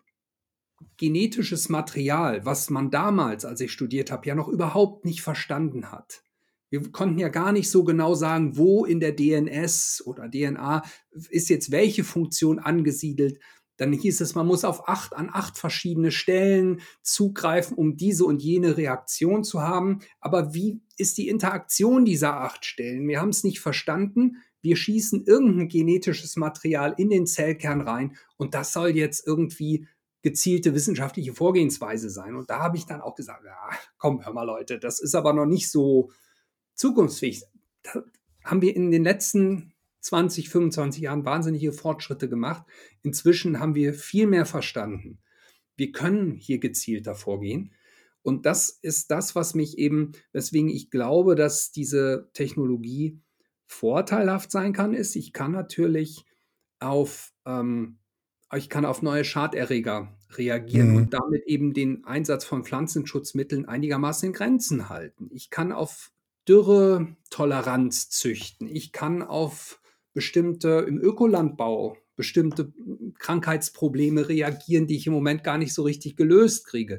Speaker 3: genetisches Material, was man damals, als ich studiert habe, ja noch überhaupt nicht verstanden hat. Wir konnten ja gar nicht so genau sagen, wo in der DNS oder DNA ist jetzt welche Funktion angesiedelt. Dann hieß es, man muss auf acht, an acht verschiedene Stellen zugreifen, um diese und jene Reaktion zu haben. Aber wie ist die Interaktion dieser acht Stellen? Wir haben es nicht verstanden. Wir schießen irgendein genetisches Material in den Zellkern rein und das soll jetzt irgendwie gezielte wissenschaftliche Vorgehensweise sein. Und da habe ich dann auch gesagt, ja, komm, hör mal Leute, das ist aber noch nicht so zukunftsfähig. Da haben wir in den letzten 20, 25 Jahren wahnsinnige Fortschritte gemacht. Inzwischen haben wir viel mehr verstanden. Wir können hier gezielter vorgehen. Und das ist das, was mich eben, weswegen ich glaube, dass diese Technologie vorteilhaft sein kann, ist, ich kann natürlich auf, ähm, ich kann auf neue Schaderreger reagieren mhm. und damit eben den Einsatz von Pflanzenschutzmitteln einigermaßen in Grenzen halten. Ich kann auf Dürre-Toleranz züchten. Ich kann auf bestimmte im Ökolandbau bestimmte Krankheitsprobleme reagieren, die ich im Moment gar nicht so richtig gelöst kriege.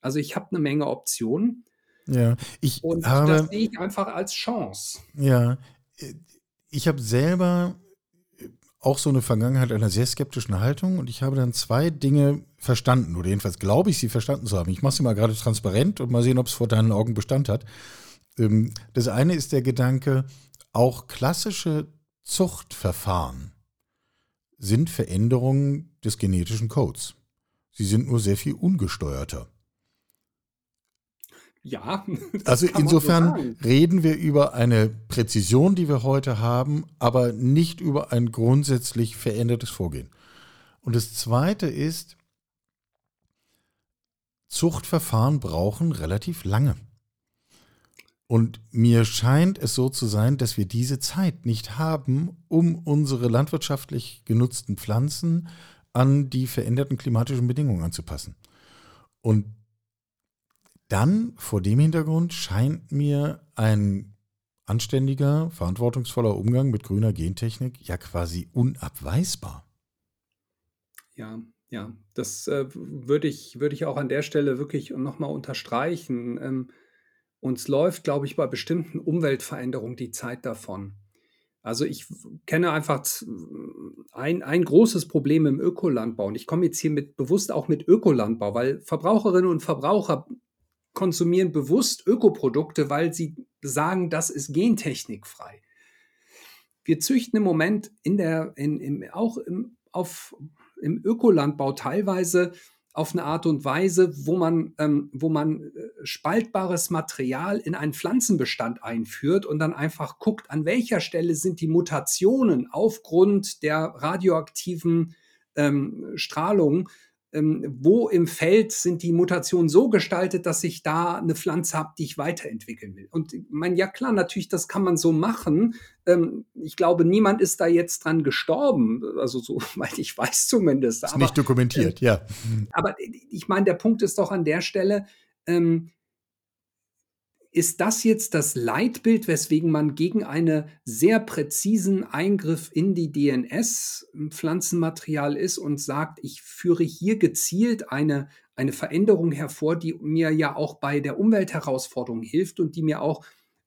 Speaker 3: Also ich habe eine Menge Optionen.
Speaker 2: Ja, ich
Speaker 3: und
Speaker 2: habe,
Speaker 3: das sehe ich einfach als Chance.
Speaker 2: Ja, ich habe selber auch so eine Vergangenheit einer sehr skeptischen Haltung und ich habe dann zwei Dinge verstanden oder jedenfalls glaube ich, sie verstanden zu haben. Ich mache sie mal gerade transparent und mal sehen, ob es vor deinen Augen Bestand hat. Ähm, das eine ist der Gedanke, auch klassische Zuchtverfahren sind Veränderungen des genetischen Codes. Sie sind nur sehr viel ungesteuerter.
Speaker 3: Ja. *laughs*
Speaker 2: Also insofern so reden wir über eine Präzision, die wir heute haben, aber nicht über ein grundsätzlich verändertes Vorgehen. Und das Zweite ist, Zuchtverfahren brauchen relativ lange. Und mir scheint es so zu sein, dass wir diese Zeit nicht haben, um unsere landwirtschaftlich genutzten Pflanzen an die veränderten klimatischen Bedingungen anzupassen. Und dann vor dem Hintergrund scheint mir ein anständiger, verantwortungsvoller Umgang mit grüner Gentechnik ja quasi unabweisbar.
Speaker 3: Ja, ja, das äh, würde ich, würd ich auch an der Stelle wirklich nochmal unterstreichen. Ähm, uns läuft, glaube ich, bei bestimmten Umweltveränderungen die Zeit davon. Also ich kenne einfach ein, ein großes Problem im Ökolandbau. Und ich komme jetzt hier mit bewusst auch mit Ökolandbau, weil Verbraucherinnen und Verbraucher konsumieren bewusst Ökoprodukte, weil sie sagen, das ist gentechnikfrei. Wir züchten im Moment in der, in, im, auch im, auf, im Ökolandbau teilweise auf eine Art und Weise, wo man, ähm, wo man äh, spaltbares Material in einen Pflanzenbestand einführt und dann einfach guckt, an welcher Stelle sind die Mutationen aufgrund der radioaktiven ähm, Strahlung, ähm, wo im Feld sind die Mutationen so gestaltet, dass ich da eine Pflanze habe, die ich weiterentwickeln will. Und ich meine, ja klar, natürlich, das kann man so machen. Ähm, ich glaube, niemand ist da jetzt dran gestorben, also soweit *laughs* ich weiß zumindest.
Speaker 2: Ist aber, nicht dokumentiert, äh, ja.
Speaker 3: Aber ich meine, der Punkt ist doch an der Stelle, ähm, ist das jetzt das Leitbild, weswegen man gegen einen sehr präzisen Eingriff in die DNS-Pflanzenmaterial ist und sagt, ich führe hier gezielt eine, eine Veränderung hervor, die mir ja auch bei der Umweltherausforderung hilft und die mir auch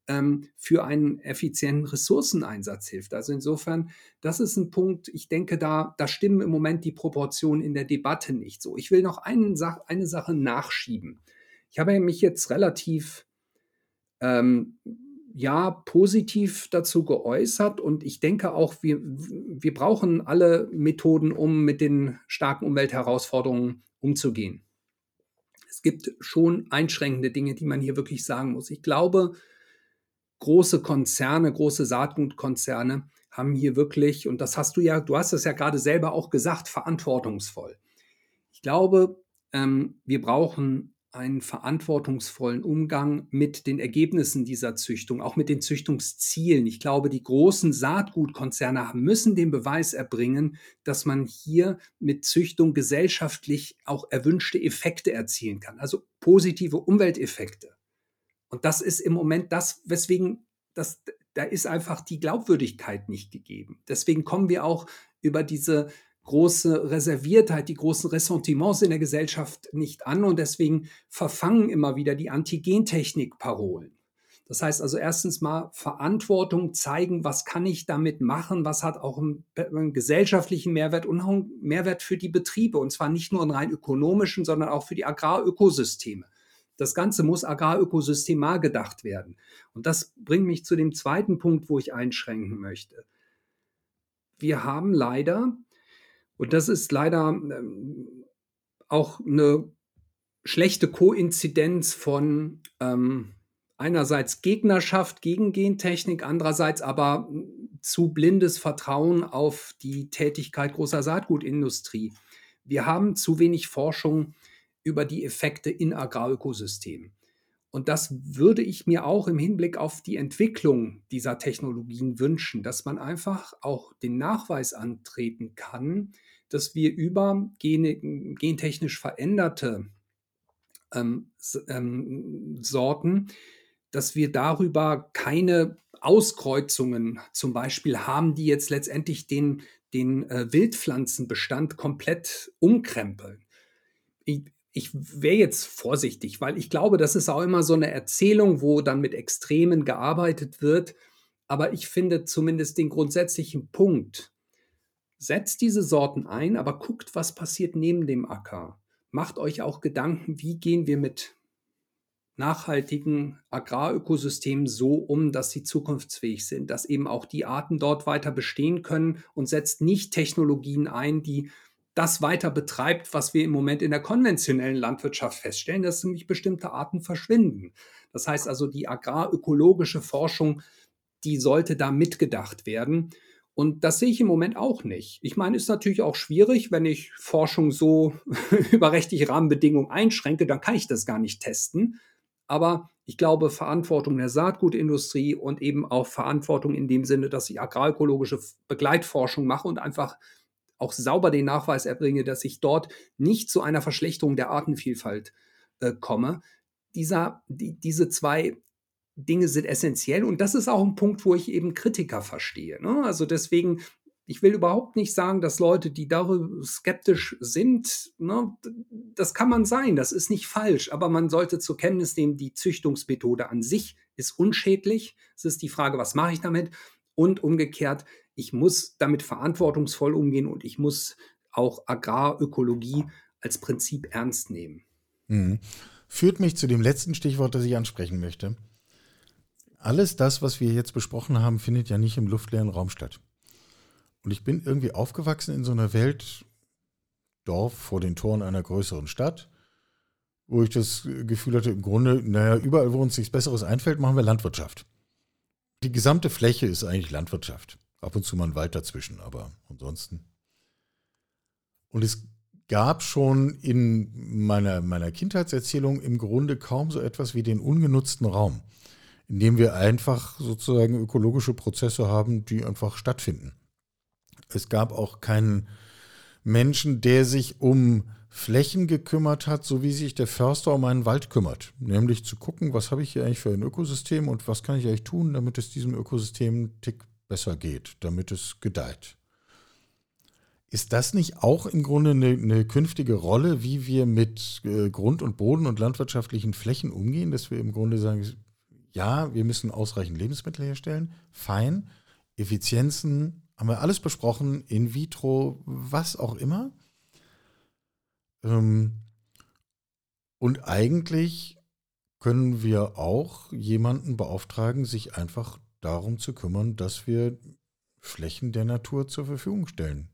Speaker 3: ähm, für einen effizienten Ressourceneinsatz hilft. Also insofern, das ist ein Punkt, ich denke, da, da stimmen im Moment die Proportionen in der Debatte nicht so. Ich will noch einen, eine Sache nachschieben. Ich habe mich jetzt relativ ähm, ja positiv dazu geäußert und ich denke auch, wir, wir brauchen alle Methoden, um mit den starken Umweltherausforderungen umzugehen. Es gibt schon einschränkende Dinge, die man hier wirklich sagen muss. Ich glaube, große Konzerne, große Saatgutkonzerne haben hier wirklich, und das hast du ja, du hast es ja gerade selber auch gesagt, verantwortungsvoll. Ich glaube, ähm, wir brauchen einen verantwortungsvollen Umgang mit den Ergebnissen dieser Züchtung, auch mit den Züchtungszielen. Ich glaube, die großen Saatgutkonzerne müssen den Beweis erbringen, dass man hier mit Züchtung gesellschaftlich auch erwünschte Effekte erzielen kann, also positive Umwelteffekte. Und das ist im Moment das, weswegen das, da ist einfach die Glaubwürdigkeit nicht gegeben. Deswegen kommen wir auch über diese große Reserviertheit, die großen Ressentiments in der Gesellschaft nicht an und deswegen verfangen immer wieder die Antigentechnik-Parolen. Das heißt also erstens mal Verantwortung zeigen, was kann ich damit machen, was hat auch einen, einen, gesellschaftlichen Mehrwert und auch einen Mehrwert für die Betriebe und zwar nicht nur einen rein ökonomischen, sondern auch für die Agrarökosysteme. Das Ganze muss agrarökosystemar gedacht werden. Und das bringt mich zu dem zweiten Punkt, wo ich einschränken möchte. Wir haben leider und das ist leider ähm, auch eine schlechte Koinzidenz von ähm, einerseits Gegnerschaft gegen Gentechnik, andererseits aber zu blindes Vertrauen auf die Tätigkeit großer Saatgutindustrie. Wir haben zu wenig Forschung über die Effekte in Agrarökosystemen. Und das würde ich mir auch im Hinblick auf die Entwicklung dieser Technologien wünschen, dass man einfach auch den Nachweis antreten kann, dass wir über gene, gentechnisch veränderte ähm, ähm, Sorten, dass wir darüber keine Auskreuzungen zum Beispiel haben, die jetzt letztendlich den, den äh, Wildpflanzenbestand komplett umkrempeln. Ich, ich wäre jetzt vorsichtig, weil ich glaube, das ist auch immer so eine Erzählung, wo dann mit Extremen gearbeitet wird. Aber ich finde zumindest den grundsätzlichen Punkt, Setzt diese Sorten ein, aber guckt, was passiert neben dem Acker. Macht euch auch Gedanken, wie gehen wir mit nachhaltigen Agrarökosystemen so um, dass sie zukunftsfähig sind, dass eben auch die Arten dort weiter bestehen können und setzt nicht Technologien ein, die das weiter betreibt, was wir im Moment in der konventionellen Landwirtschaft feststellen, dass nämlich bestimmte Arten verschwinden. Das heißt also, die agrarökologische Forschung, die sollte da mitgedacht werden. Und das sehe ich im Moment auch nicht. Ich meine, ist natürlich auch schwierig, wenn ich Forschung so *laughs* über rechtliche Rahmenbedingungen einschränke, dann kann ich das gar nicht testen. Aber ich glaube, Verantwortung der Saatgutindustrie und eben auch Verantwortung in dem Sinne, dass ich agrarökologische Begleitforschung mache und einfach auch sauber den Nachweis erbringe, dass ich dort nicht zu einer Verschlechterung der Artenvielfalt äh, komme. Dieser, die, diese zwei Dinge sind essentiell und das ist auch ein Punkt, wo ich eben Kritiker verstehe. Ne? Also deswegen, ich will überhaupt nicht sagen, dass Leute, die darüber skeptisch sind, ne, das kann man sein, das ist nicht falsch, aber man sollte zur Kenntnis nehmen, die Züchtungsmethode an sich ist unschädlich. Es ist die Frage, was mache ich damit? Und umgekehrt, ich muss damit verantwortungsvoll umgehen und ich muss auch Agrarökologie als Prinzip ernst nehmen.
Speaker 2: Mhm. Führt mich zu dem letzten Stichwort, das ich ansprechen möchte alles das, was wir jetzt besprochen haben, findet ja nicht im luftleeren Raum statt. Und ich bin irgendwie aufgewachsen in so einer Welt, Dorf vor den Toren einer größeren Stadt, wo ich das Gefühl hatte, im Grunde, naja, überall, wo uns nichts Besseres einfällt, machen wir Landwirtschaft. Die gesamte Fläche ist eigentlich Landwirtschaft. Ab und zu mal ein Wald dazwischen, aber ansonsten. Und es gab schon in meiner, meiner Kindheitserzählung im Grunde kaum so etwas wie den ungenutzten Raum, in dem wir einfach sozusagen ökologische Prozesse haben, die einfach stattfinden. Es gab auch keinen Menschen, der sich um Flächen gekümmert hat, so wie sich der Förster um einen Wald kümmert. Nämlich zu gucken, was habe ich hier eigentlich für ein Ökosystem und was kann ich eigentlich tun, damit es diesem Ökosystem einen Tick besser geht, damit es gedeiht. Ist das nicht auch im Grunde eine, eine künftige Rolle, wie wir mit äh, Grund und Boden und landwirtschaftlichen Flächen umgehen, dass wir im Grunde sagen, ja, wir müssen ausreichend Lebensmittel herstellen, fein, Effizienzen, haben wir alles besprochen, in vitro, was auch immer. Ähm, und eigentlich können wir auch jemanden beauftragen, sich einfach darum zu kümmern, dass wir Flächen der Natur zur Verfügung stellen.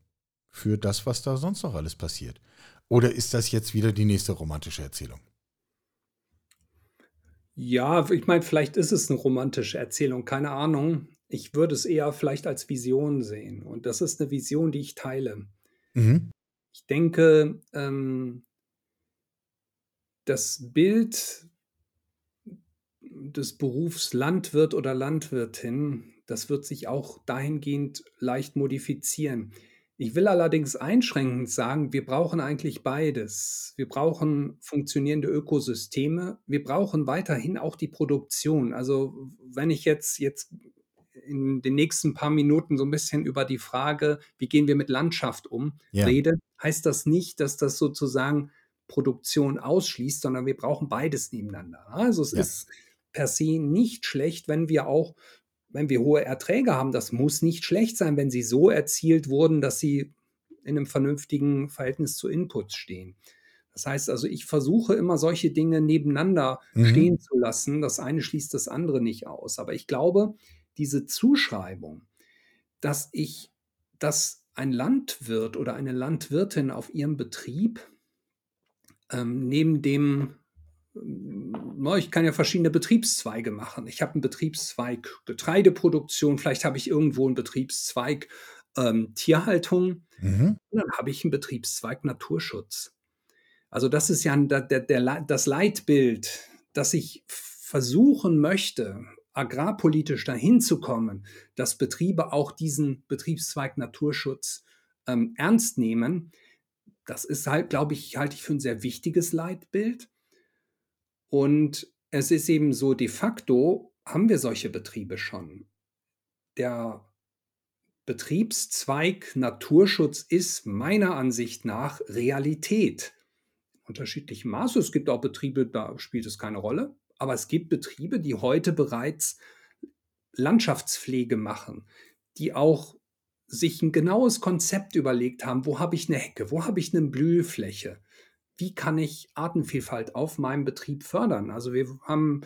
Speaker 2: Für das, was da sonst noch alles passiert. Oder ist das jetzt wieder die nächste romantische Erzählung?
Speaker 3: Ja, ich meine, vielleicht ist es eine romantische Erzählung, keine Ahnung. Ich würde es eher vielleicht als Vision sehen. Und das ist eine Vision, die ich teile. Mhm. Ich denke, ähm, das Bild des Berufs Landwirt oder Landwirtin, das wird sich auch dahingehend leicht modifizieren. Ich will allerdings einschränkend sagen, wir brauchen eigentlich beides. Wir brauchen funktionierende Ökosysteme. Wir brauchen weiterhin auch die Produktion. Also wenn ich jetzt, jetzt in den nächsten paar Minuten so ein bisschen über die Frage, wie gehen wir mit Landschaft um, ja. rede, heißt das nicht, dass das sozusagen Produktion ausschließt, sondern wir brauchen beides nebeneinander. Also es ja. ist per se nicht schlecht, wenn wir auch, wenn wir hohe Erträge haben. Das muss nicht schlecht sein, wenn sie so erzielt wurden, dass sie in einem vernünftigen Verhältnis zu Inputs stehen. Das heißt also, ich versuche immer solche Dinge nebeneinander mhm. stehen zu lassen. Das eine schließt das andere nicht aus. Aber ich glaube, diese Zuschreibung, dass ich, dass ein Landwirt oder eine Landwirtin auf ihrem Betrieb ähm, neben dem, ich kann ja verschiedene Betriebszweige machen. Ich habe einen Betriebszweig Getreideproduktion, vielleicht habe ich irgendwo einen Betriebszweig ähm, Tierhaltung mhm. und dann habe ich einen Betriebszweig Naturschutz. Also das ist ja der, der, der, das Leitbild, das ich versuchen möchte, agrarpolitisch dahin zu kommen, dass Betriebe auch diesen Betriebszweig Naturschutz ähm, ernst nehmen, das ist halt, glaube ich, halte ich für ein sehr wichtiges Leitbild. Und es ist eben so, de facto haben wir solche Betriebe schon. Der Betriebszweig Naturschutz ist meiner Ansicht nach Realität. Unterschiedlichem Maße. Es gibt auch Betriebe, da spielt es keine Rolle. Aber es gibt Betriebe, die heute bereits Landschaftspflege machen, die auch sich ein genaues Konzept überlegt haben, wo habe ich eine Hecke, wo habe ich eine Blühfläche, wie kann ich Artenvielfalt auf meinem Betrieb fördern. Also wir haben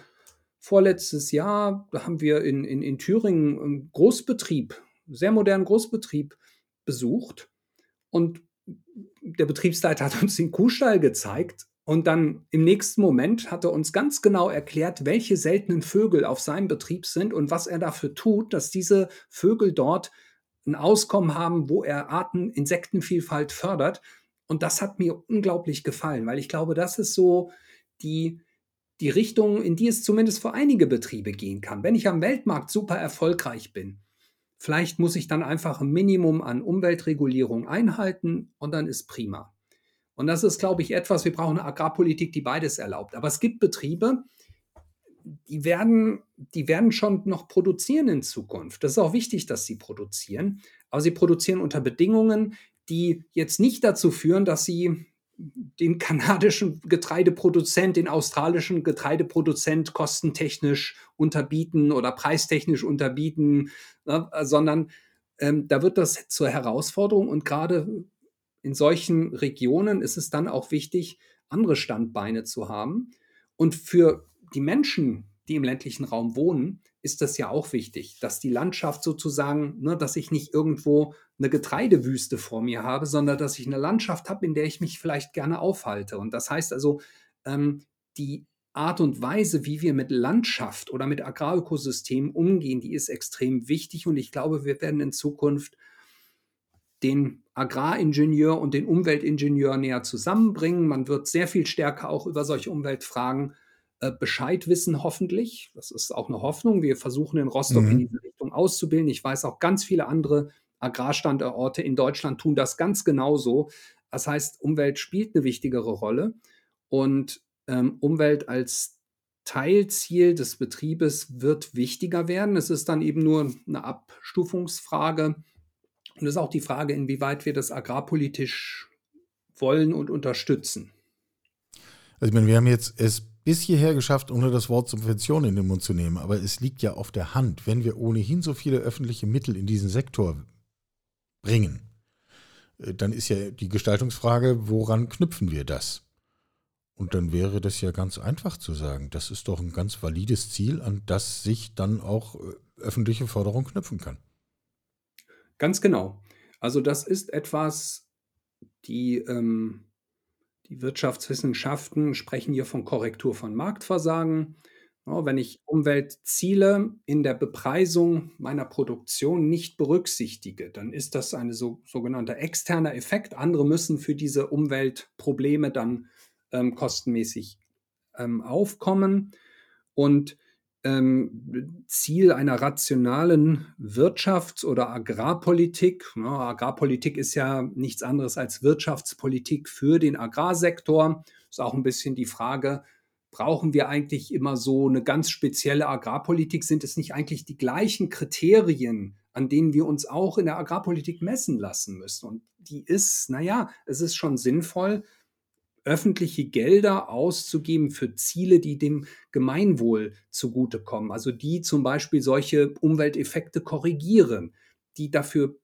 Speaker 3: vorletztes Jahr, da haben wir in, in, in Thüringen einen Großbetrieb, sehr modernen Großbetrieb besucht und der Betriebsleiter hat uns den Kuhstall gezeigt und dann im nächsten Moment hat er uns ganz genau erklärt, welche seltenen Vögel auf seinem Betrieb sind und was er dafür tut, dass diese Vögel dort ein Auskommen haben, wo er Arten, Insektenvielfalt fördert. Und das hat mir unglaublich gefallen, weil ich glaube, das ist so die, die Richtung, in die es zumindest für einige Betriebe gehen kann. Wenn ich am Weltmarkt super erfolgreich bin, vielleicht muss ich dann einfach ein Minimum an Umweltregulierung einhalten und dann ist prima. Und das ist, glaube ich, etwas, wir brauchen eine Agrarpolitik, die beides erlaubt. Aber es gibt Betriebe, die werden, die werden schon noch produzieren in Zukunft. Das ist auch wichtig, dass sie produzieren. Aber sie produzieren unter Bedingungen, die jetzt nicht dazu führen, dass sie den kanadischen Getreideproduzent, den australischen Getreideproduzent kostentechnisch unterbieten oder preistechnisch unterbieten, ne, sondern ähm, da wird das zur Herausforderung und gerade in solchen Regionen ist es dann auch wichtig, andere Standbeine zu haben. Und für die Menschen, die im ländlichen Raum wohnen, ist das ja auch wichtig, dass die Landschaft sozusagen, ne, dass ich nicht irgendwo eine Getreidewüste vor mir habe, sondern dass ich eine Landschaft habe, in der ich mich vielleicht gerne aufhalte. Und das heißt also, ähm, die Art und Weise, wie wir mit Landschaft oder mit Agrarökosystemen umgehen, die ist extrem wichtig. Und ich glaube, wir werden in Zukunft den Agraringenieur und den Umweltingenieur näher zusammenbringen. Man wird sehr viel stärker auch über solche Umweltfragen äh, Bescheid wissen, hoffentlich. Das ist auch eine Hoffnung. Wir versuchen in Rostock mhm. in diese Richtung auszubilden. Ich weiß auch ganz viele andere Agrarstandorte in Deutschland tun das ganz genauso. Das heißt, Umwelt spielt eine wichtigere Rolle und ähm, Umwelt als Teilziel des Betriebes wird wichtiger werden. Es ist dann eben nur eine Abstufungsfrage. Und es ist auch die Frage, inwieweit wir das agrarpolitisch wollen und unterstützen.
Speaker 2: Also ich meine, wir haben jetzt es bis hierher geschafft, ohne das Wort Subvention in den Mund zu nehmen. Aber es liegt ja auf der Hand, wenn wir ohnehin so viele öffentliche Mittel in diesen Sektor bringen, äh, dann ist ja die Gestaltungsfrage, woran knüpfen wir das? Und dann wäre das ja ganz einfach zu sagen, das ist doch ein ganz valides Ziel, an das sich dann auch äh, öffentliche Förderung knüpfen kann.
Speaker 3: Ganz genau. Also das ist etwas, die, ähm, die Wirtschaftswissenschaften sprechen hier von Korrektur von Marktversagen. Wenn ich Umweltziele in der Bepreisung meiner Produktion nicht berücksichtige, dann ist das ein so, sogenannter externer Effekt. Andere müssen für diese Umweltprobleme dann ähm, kostenmäßig ähm, aufkommen. Und ähm, Ziel einer rationalen Wirtschafts- oder Agrarpolitik, ne, Agrarpolitik ist ja nichts anderes als Wirtschaftspolitik für den Agrarsektor, ist auch ein bisschen die Frage, brauchen wir eigentlich immer so eine ganz spezielle Agrarpolitik? Sind es nicht eigentlich die gleichen Kriterien, an denen wir uns auch in der Agrarpolitik messen lassen müssen? Und die ist, naja, es ist schon sinnvoll, öffentliche Gelder auszugeben für Ziele, die dem Gemeinwohl zugutekommen. Also die zum Beispiel solche Umwelteffekte korrigieren, die dafür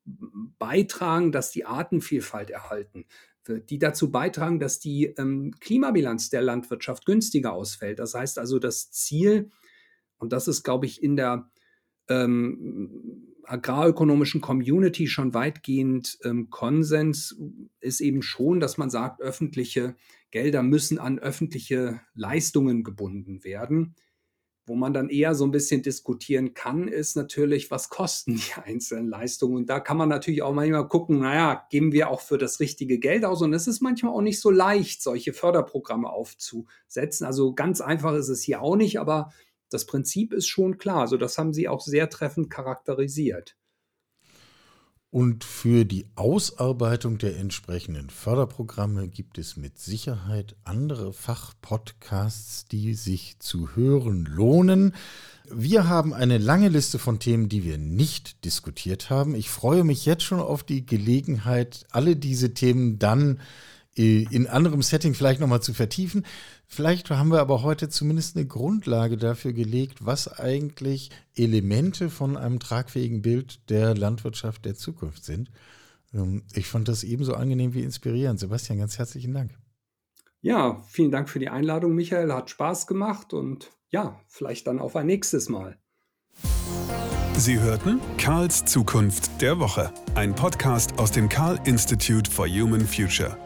Speaker 3: beitragen, dass die Artenvielfalt erhalten die dazu beitragen, dass die ähm, Klimabilanz der Landwirtschaft günstiger ausfällt. Das heißt also, das Ziel, und das ist, glaube ich, in der ähm, agrarökonomischen Community schon weitgehend ähm, Konsens ist eben schon, dass man sagt, öffentliche Gelder müssen an öffentliche Leistungen gebunden werden. Wo man dann eher so ein bisschen diskutieren kann, ist natürlich, was kosten die *laughs* einzelnen Leistungen? Und da kann man natürlich auch manchmal gucken, naja, geben wir auch für das richtige Geld aus? Und es ist manchmal auch nicht so leicht, solche Förderprogramme aufzusetzen. Also ganz einfach ist es hier auch nicht, aber das Prinzip ist schon klar. Also das haben Sie auch sehr treffend charakterisiert.
Speaker 2: Und für die Ausarbeitung der entsprechenden Förderprogramme gibt es mit Sicherheit andere Fachpodcasts, die sich zu hören lohnen. Wir haben eine lange Liste von Themen, die wir nicht diskutiert haben. Ich freue mich jetzt schon auf die Gelegenheit, alle diese Themen dann äh, in anderem Setting vielleicht nochmal zu vertiefen. Vielleicht haben wir aber heute zumindest eine Grundlage dafür gelegt, was eigentlich Elemente von einem tragfähigen Bild der Landwirtschaft der Zukunft sind. Ähm, ich fand das ebenso angenehm wie inspirierend. Sebastian, ganz herzlichen Dank.
Speaker 3: Ja, vielen Dank für die Einladung, Michael. Hat Spaß gemacht und ja, vielleicht dann auf ein nächstes Mal.
Speaker 1: Sie hörten Karls Zukunft der Woche, ein Podcast aus dem Karl Institute for Human Future.